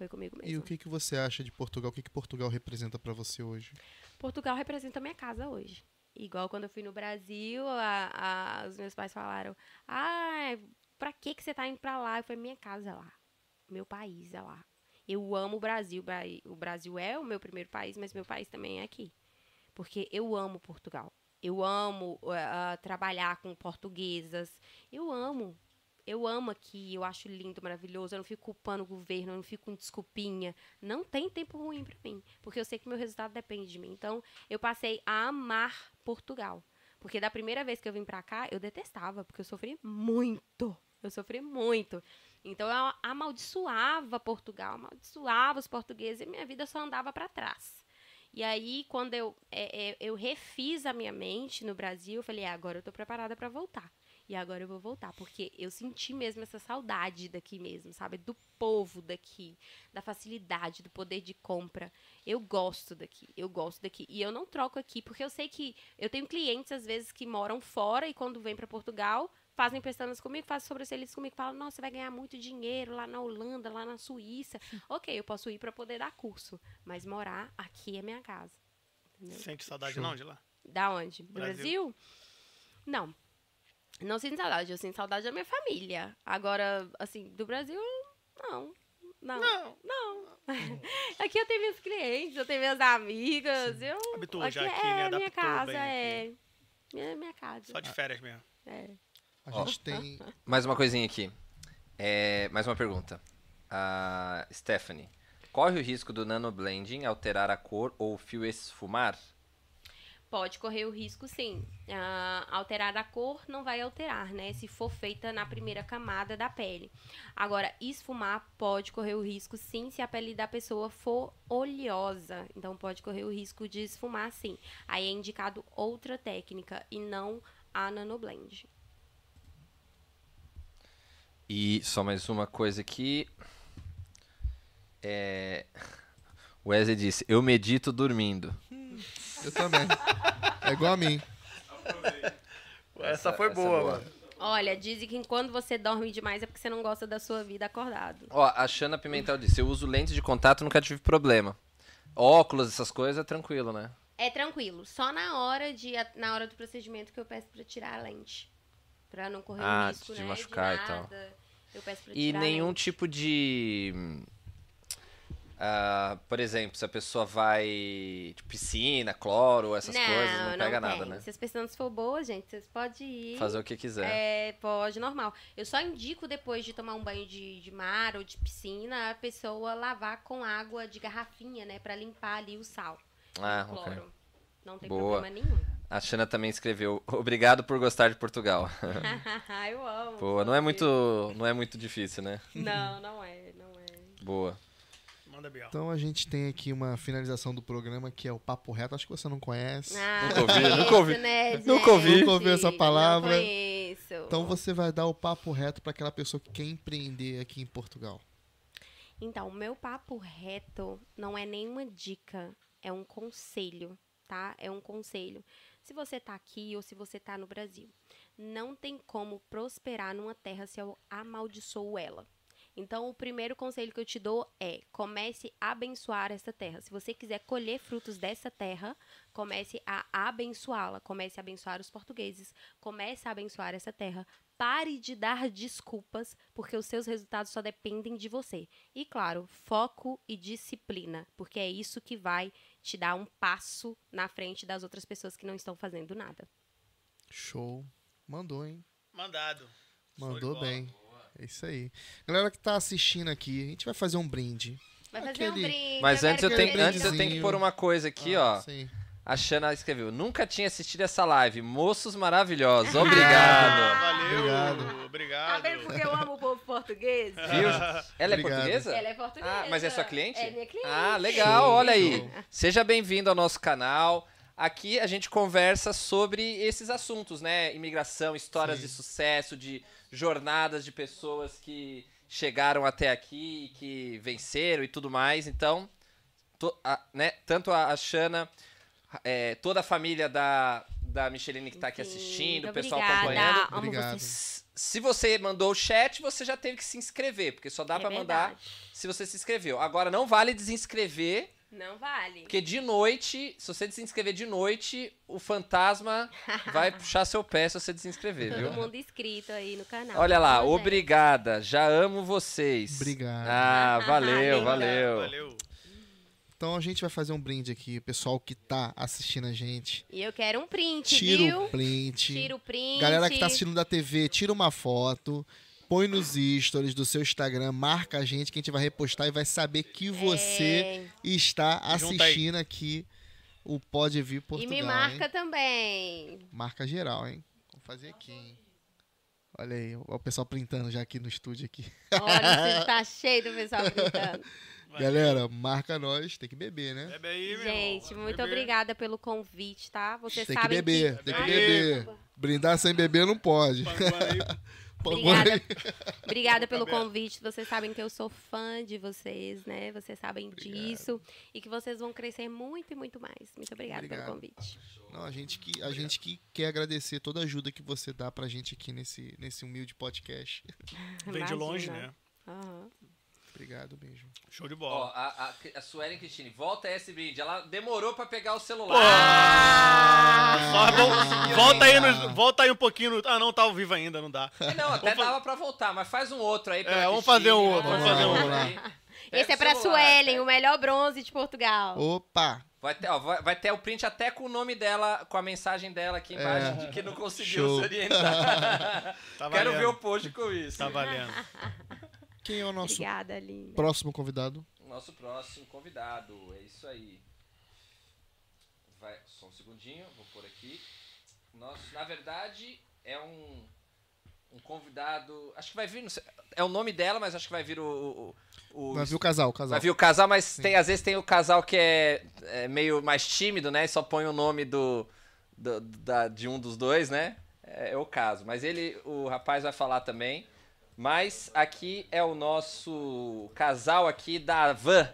Foi comigo mesma. E o que, que você acha de Portugal? O que, que Portugal representa pra você hoje? Portugal representa a minha casa hoje. Igual quando eu fui no Brasil, a- a- os meus pais falaram: Ah, pra que, que você tá indo pra lá? Eu falei: Minha casa é lá. Meu país é lá. Eu amo o Brasil. Bra- O Brasil é o meu primeiro país, mas meu país também é aqui. Porque eu amo Portugal. Eu amo ah, trabalhar com portuguesas. Eu amo. Eu amo aqui, eu acho lindo, maravilhoso. Eu não fico culpando o governo, eu não fico com desculpinha. Não tem tempo ruim pra mim, porque eu sei que meu resultado depende de mim. Então, eu passei a amar Portugal. Porque da primeira vez que eu vim pra cá, eu detestava, porque eu sofri muito. Eu sofri muito. Então, eu amaldiçoava Portugal, amaldiçoava os portugueses e minha vida só andava pra trás. E aí, quando eu, é, é, eu refiz a minha mente no Brasil, eu falei, "Ah, agora eu tô preparada pra voltar. E agora eu vou voltar, porque eu senti mesmo essa saudade daqui mesmo, sabe? Do povo daqui, da facilidade, do poder de compra. Eu gosto daqui, eu gosto daqui. E eu não troco aqui, porque eu sei que eu tenho clientes, às vezes, que moram fora e quando vêm para Portugal, fazem pestanas comigo, fazem sobrancelhas comigo, falam, nossa, você vai ganhar muito dinheiro lá na Holanda, lá na Suíça. ok, eu posso ir para poder dar curso, mas morar aqui é minha casa. Entendeu? Sente saudade Show. não de lá? Da onde? Do Brasil. Brasil? Não. Não sinto saudade, eu sinto saudade da minha família. Agora, assim, do Brasil, não. Não. Não. Não. aqui eu tenho meus clientes, eu tenho minhas amigas. Eu, Habitua já aqui aqui, é né? minha casa, bem é. aqui. É minha casa. Só de férias mesmo. É. A gente tem. Mais uma coisinha aqui. É, mais uma pergunta. A Stephanie. Corre o risco do nanoblending alterar a cor ou o fio esfumar? Pode correr o risco, sim. Ah, alterar a cor não vai alterar, né? Se for feita na primeira camada da pele. Agora, esfumar pode correr o risco, sim, se a pele da pessoa for oleosa. Então, pode correr o risco de esfumar, sim. Aí é indicado outra técnica e não a nanoblend. E só mais uma coisa aqui. É... O Wesley disse: Eu medito dormindo. Eu também. É igual a mim. Essa, foi essa é boa, boa. mano. Olha, dizem que quando você dorme demais é porque você não gosta da sua vida acordado. Ó, a Xana Pimentel disse: Eu uso lentes de contato nunca tive problema. Óculos, essas coisas, é tranquilo, né? É tranquilo. Só na hora de na hora do procedimento que eu peço pra tirar a lente. Pra não correr Ah, o risco, de né, machucar e tal. Eu peço pra E tirar a nenhum lente. tipo de. Ah, por exemplo, se a pessoa vai. de piscina, cloro, essas coisas, não pega nada, tem. né? Se as pessoas for boas, gente, vocês podem ir. Fazer o que quiser. É, pode, normal. Eu só indico depois de tomar um banho de, de mar ou de piscina, a pessoa lavar com água de garrafinha, né? Pra limpar ali o sal. ah, o cloro. Não tem Boa. problema nenhum. A Xana também escreveu: Obrigado por gostar de Portugal. eu amo. Boa, não é fofinho. muito, não é muito difícil, né? Não, não é, não é. Boa. Manda Biel. Então a gente tem aqui uma finalização do programa que é o Papo Reto. Acho que você não conhece. Ah, Nunca ouvi, conheço, nunca ouvi. Né, Nunca ouvi. Nunca ouvi essa palavra. Não conheço. Então você vai dar o papo reto para aquela pessoa que quer empreender aqui em Portugal. Então, o meu papo reto não é nenhuma dica, é um conselho, tá? É um conselho. Se você tá aqui ou se você tá no Brasil, não tem como prosperar numa terra se eu amaldiçoo ela. Então, o primeiro conselho que eu te dou é: comece a abençoar essa terra. Se você quiser colher frutos dessa terra, comece a abençoá-la. Comece a abençoar os portugueses. Comece a abençoar essa terra. Pare de dar desculpas, porque os seus resultados só dependem de você. E, claro, foco e disciplina, porque é isso que vai te dar um passo na frente das outras pessoas que não estão fazendo nada. Show. Mandou, hein? Mandado. Mandou bola. bem. É isso aí. Galera que tá assistindo aqui, a gente vai fazer um brinde. Vai fazer um Aquele- brinde. Mas antes eu, tenho, antes eu tenho que pôr uma coisa aqui, Ah, ó. Sim. A Xana escreveu: Nunca tinha assistido essa live. Moços maravilhosos. Ah, Obrigado. valeu. Obrigado. Obrigado. Tá vendo porque eu amo o povo português? Viu? Ela é Obrigado. portuguesa? Ela é portuguesa. Ah, mas é sua cliente? É minha cliente. Ah, legal, Show, olha aí. Seja bem-vindo ao nosso canal. Aqui a gente conversa sobre esses assuntos, né? Imigração, histórias Sim. de sucesso, de jornadas de pessoas que chegaram até aqui, que venceram e tudo mais. Então, to- a- né? tanto a, a Xana, é, toda a família da, da Micheline que está aqui Sim, assistindo, o pessoal obrigada. acompanhando. Amo Obrigado. vocês. Se você mandou o chat, você já teve que se inscrever, porque só dá É pra mandar se você se inscreveu. Agora não vale desinscrever, Não vale. porque de noite, se você desinscrever de noite, o fantasma vai puxar seu pé se você desinscrever, Todo viu? mundo inscrito aí no canal. Olha lá, gente? obrigada, já amo vocês. Obrigado. Ah, valeu, valeu. Valeu. Então a gente vai fazer um brinde aqui, o pessoal que tá assistindo a gente. E eu quero um print, Tira viu? o print. Tira o print. Galera que tá assistindo da TV, tira uma foto, põe nos stories do seu Instagram, marca a gente que a gente vai repostar e vai saber que você É. está assistindo aqui o Pode Vir E Portugal. me marca hein? também. Marca geral, hein? Vamos fazer aqui, hein? Olha aí, o o pessoal printando já aqui no estúdio aqui. Olha, o estúdio tá cheio do pessoal gritando. Galera, marca nós, tem que beber, né? Bebe aí, meu Gente, irmão. muito Bebe. obrigada pelo convite, tá? Vocês tem que beber, que... tem que beber. Brindar sem beber não pode. Obrigada, obrigada pelo convite. Vocês sabem que eu sou fã de vocês, né? Vocês sabem disso. E que vocês vão crescer muito e muito mais. Muito obrigada Obrigado. pelo convite. Não, a gente que a gente que quer agradecer toda a ajuda que você dá pra gente aqui nesse nesse humilde podcast. Vem de longe, né? Aham. Obrigado, beijo. Show de Ó, bola. a, a, a Suelen Cristine, volta esse brinde. Ela demorou pra pegar o celular. vol- conseguiu volta, aí no- volta aí um pouquinho. no- Ah, não, tá ao vivo ainda, não dá. É, Não, até Vamos dava pra voltar, mas faz um outro aí. É, vamos Cristine, fazer um outro, vamos fazer um outro Esse é pra celular, Suelen, pega. o melhor bronze de Portugal. Opa! Vai ter, ó, vai, vai ter o print até com o nome dela, com a mensagem dela aqui embaixo, É. de que não conseguiu Show. se orientar. Tá Quero ver o post com isso. Tá valendo. Quem é o nosso Obrigada, próximo convidado? Nosso próximo convidado, é isso aí. Vai, só um segundinho, vou pôr aqui. Nosso, na verdade, é um, um convidado. Acho que vai vir. não sei- é o nome dela, mas acho que vai vir o. o, o- Vai vir o casal, o casal. Vai vir o casal, mas tem, às vezes tem o casal que é, é meio mais tímido, né? E só põe o nome do, do- da- de um dos dois, né? É, é o caso. Mas ele, o rapaz vai falar também. Mas aqui é o nosso casal aqui da Van.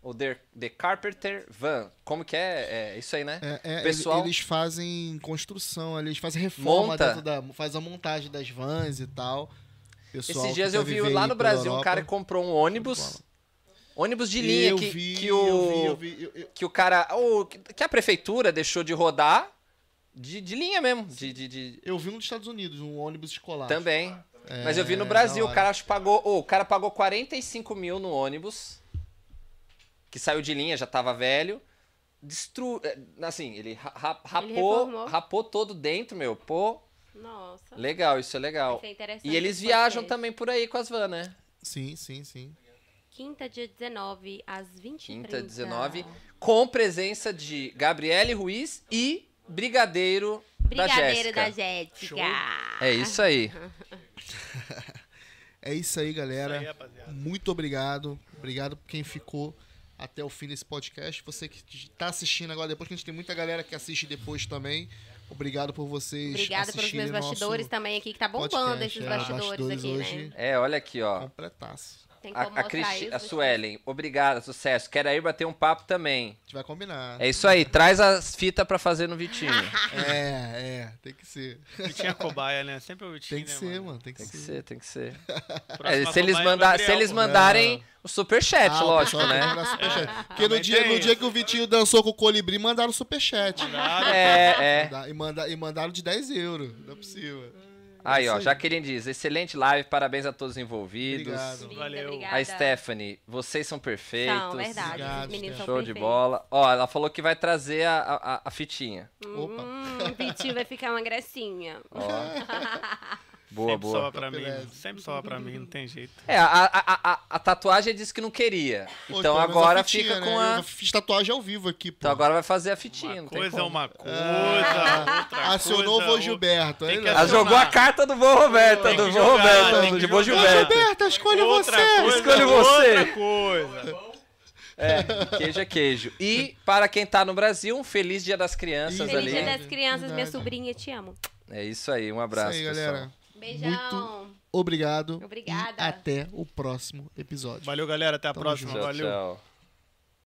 O The, The Carpenter Van. Como que é? É isso aí, né? É, é, Pessoal- ele- Eles fazem construção, ali, eles fazem reforma Monta. dentro da. Faz a montagem das vans e tal. Pessoal Esses dias que eu vi lá no Brasil um Europa. cara que comprou um ônibus. Ônibus de linha eu que, vi, que eu o. vi, eu vi, eu- eu- que o cara. ou que a prefeitura deixou de rodar de, de linha mesmo. De, de, de- eu vi um dos Estados Unidos, um ônibus escolar. também. É, Mas eu vi no da Brasil, o cara acho que pagou. ô, o cara pagou 45 mil no ônibus. Que saiu de linha, já tava velho. Destru... é, Assim, ele ra- ra- rapou, reformou. rapou todo dentro, meu. Pô, Nossa. legal, isso é legal. Interessante E eles viajam também por aí com as van, né? Sim, sim, sim. Quinta, dia 19, às 20 Quinta, 19. Com presença de Gabriele Ruiz e Brigadeiro, da Brigadeiro Jéssica. da Jéssica. É isso aí. É isso aí, galera. Isso aí, rapaziada. Muito obrigado. Obrigado por quem ficou até o fim desse podcast. Você que tá assistindo agora depois, que a gente tem muita galera que assiste depois também. Obrigado por vocês Obrigada pelos meus bastidores também aqui, que tá bombando podcast. esses É, bastidores, aqui, hoje né? É, olha aqui, ó. completaço. Tem A, como a, mostrar Cristi, isso? a Suelen, obrigada, sucesso. Quero aí bater um papo também. A gente vai combinar. É isso aí, traz as fitas pra fazer no Vitinho. É, é, tem que ser. Vitinho é cobaia, né? Sempre o Vitinho, Tem que né, ser, mano. Tem que Tem que ser. ser, tem que ser. É, se eles, é o Gabriel, se eles mandarem o superchat, Ah, o lógico, que né? superchat. Porque no dia, no dia que o Vitinho dançou com o Colibri, mandaram superchat. Mandaram. É, é. Manda- E, manda, e mandaram de 10 euros. Não é possível. Aí, ó. Jaqueline diz, excelente live, parabéns a todos os envolvidos. Obrigado. Linda, Valeu. obrigada. A Stephanie, vocês são perfeitos. São, verdade. Obrigado, meninos são Show de perfeitos. bola. Ó, ela falou que vai trazer a, a, a fitinha. Opa. Hum, o Vitinho vai ficar uma gracinha. Ó. Boa, Sempre boa. sobra pra mim. Sempre sobra pra mim, não tem jeito. É, a, a, a, a tatuagem disse que não queria. Pô, Então pelo menos agora a fitinha, fica né? com Eu a. fiz tatuagem ao vivo aqui, pô. Então agora vai fazer a fitinha. Uma não tem coisa é como. uma coisa, Ah, outra Acionou coisa, o vô outra. Gilberto. Tem Aí, que né? Ela acionar. jogou a carta do vô Roberto, Tem do vô jogar, Roberto, que de vô jogar. Gilberto. Gilberto, escolha Outra você. coisa, Escolhe você. Outra coisa. É, queijo é queijo. E para quem tá no Brasil, um feliz Dia das Crianças Feliz Feliz ali. Dia das Crianças, minha Verdade. sobrinha, te amo. É isso aí, um abraço, Isso aí, pessoal. galera. Beijão. Obrigado. Obrigada. E até o próximo episódio. Valeu, galera. Até a Tamo próxima. junto. Tchau, Valeu. tchau.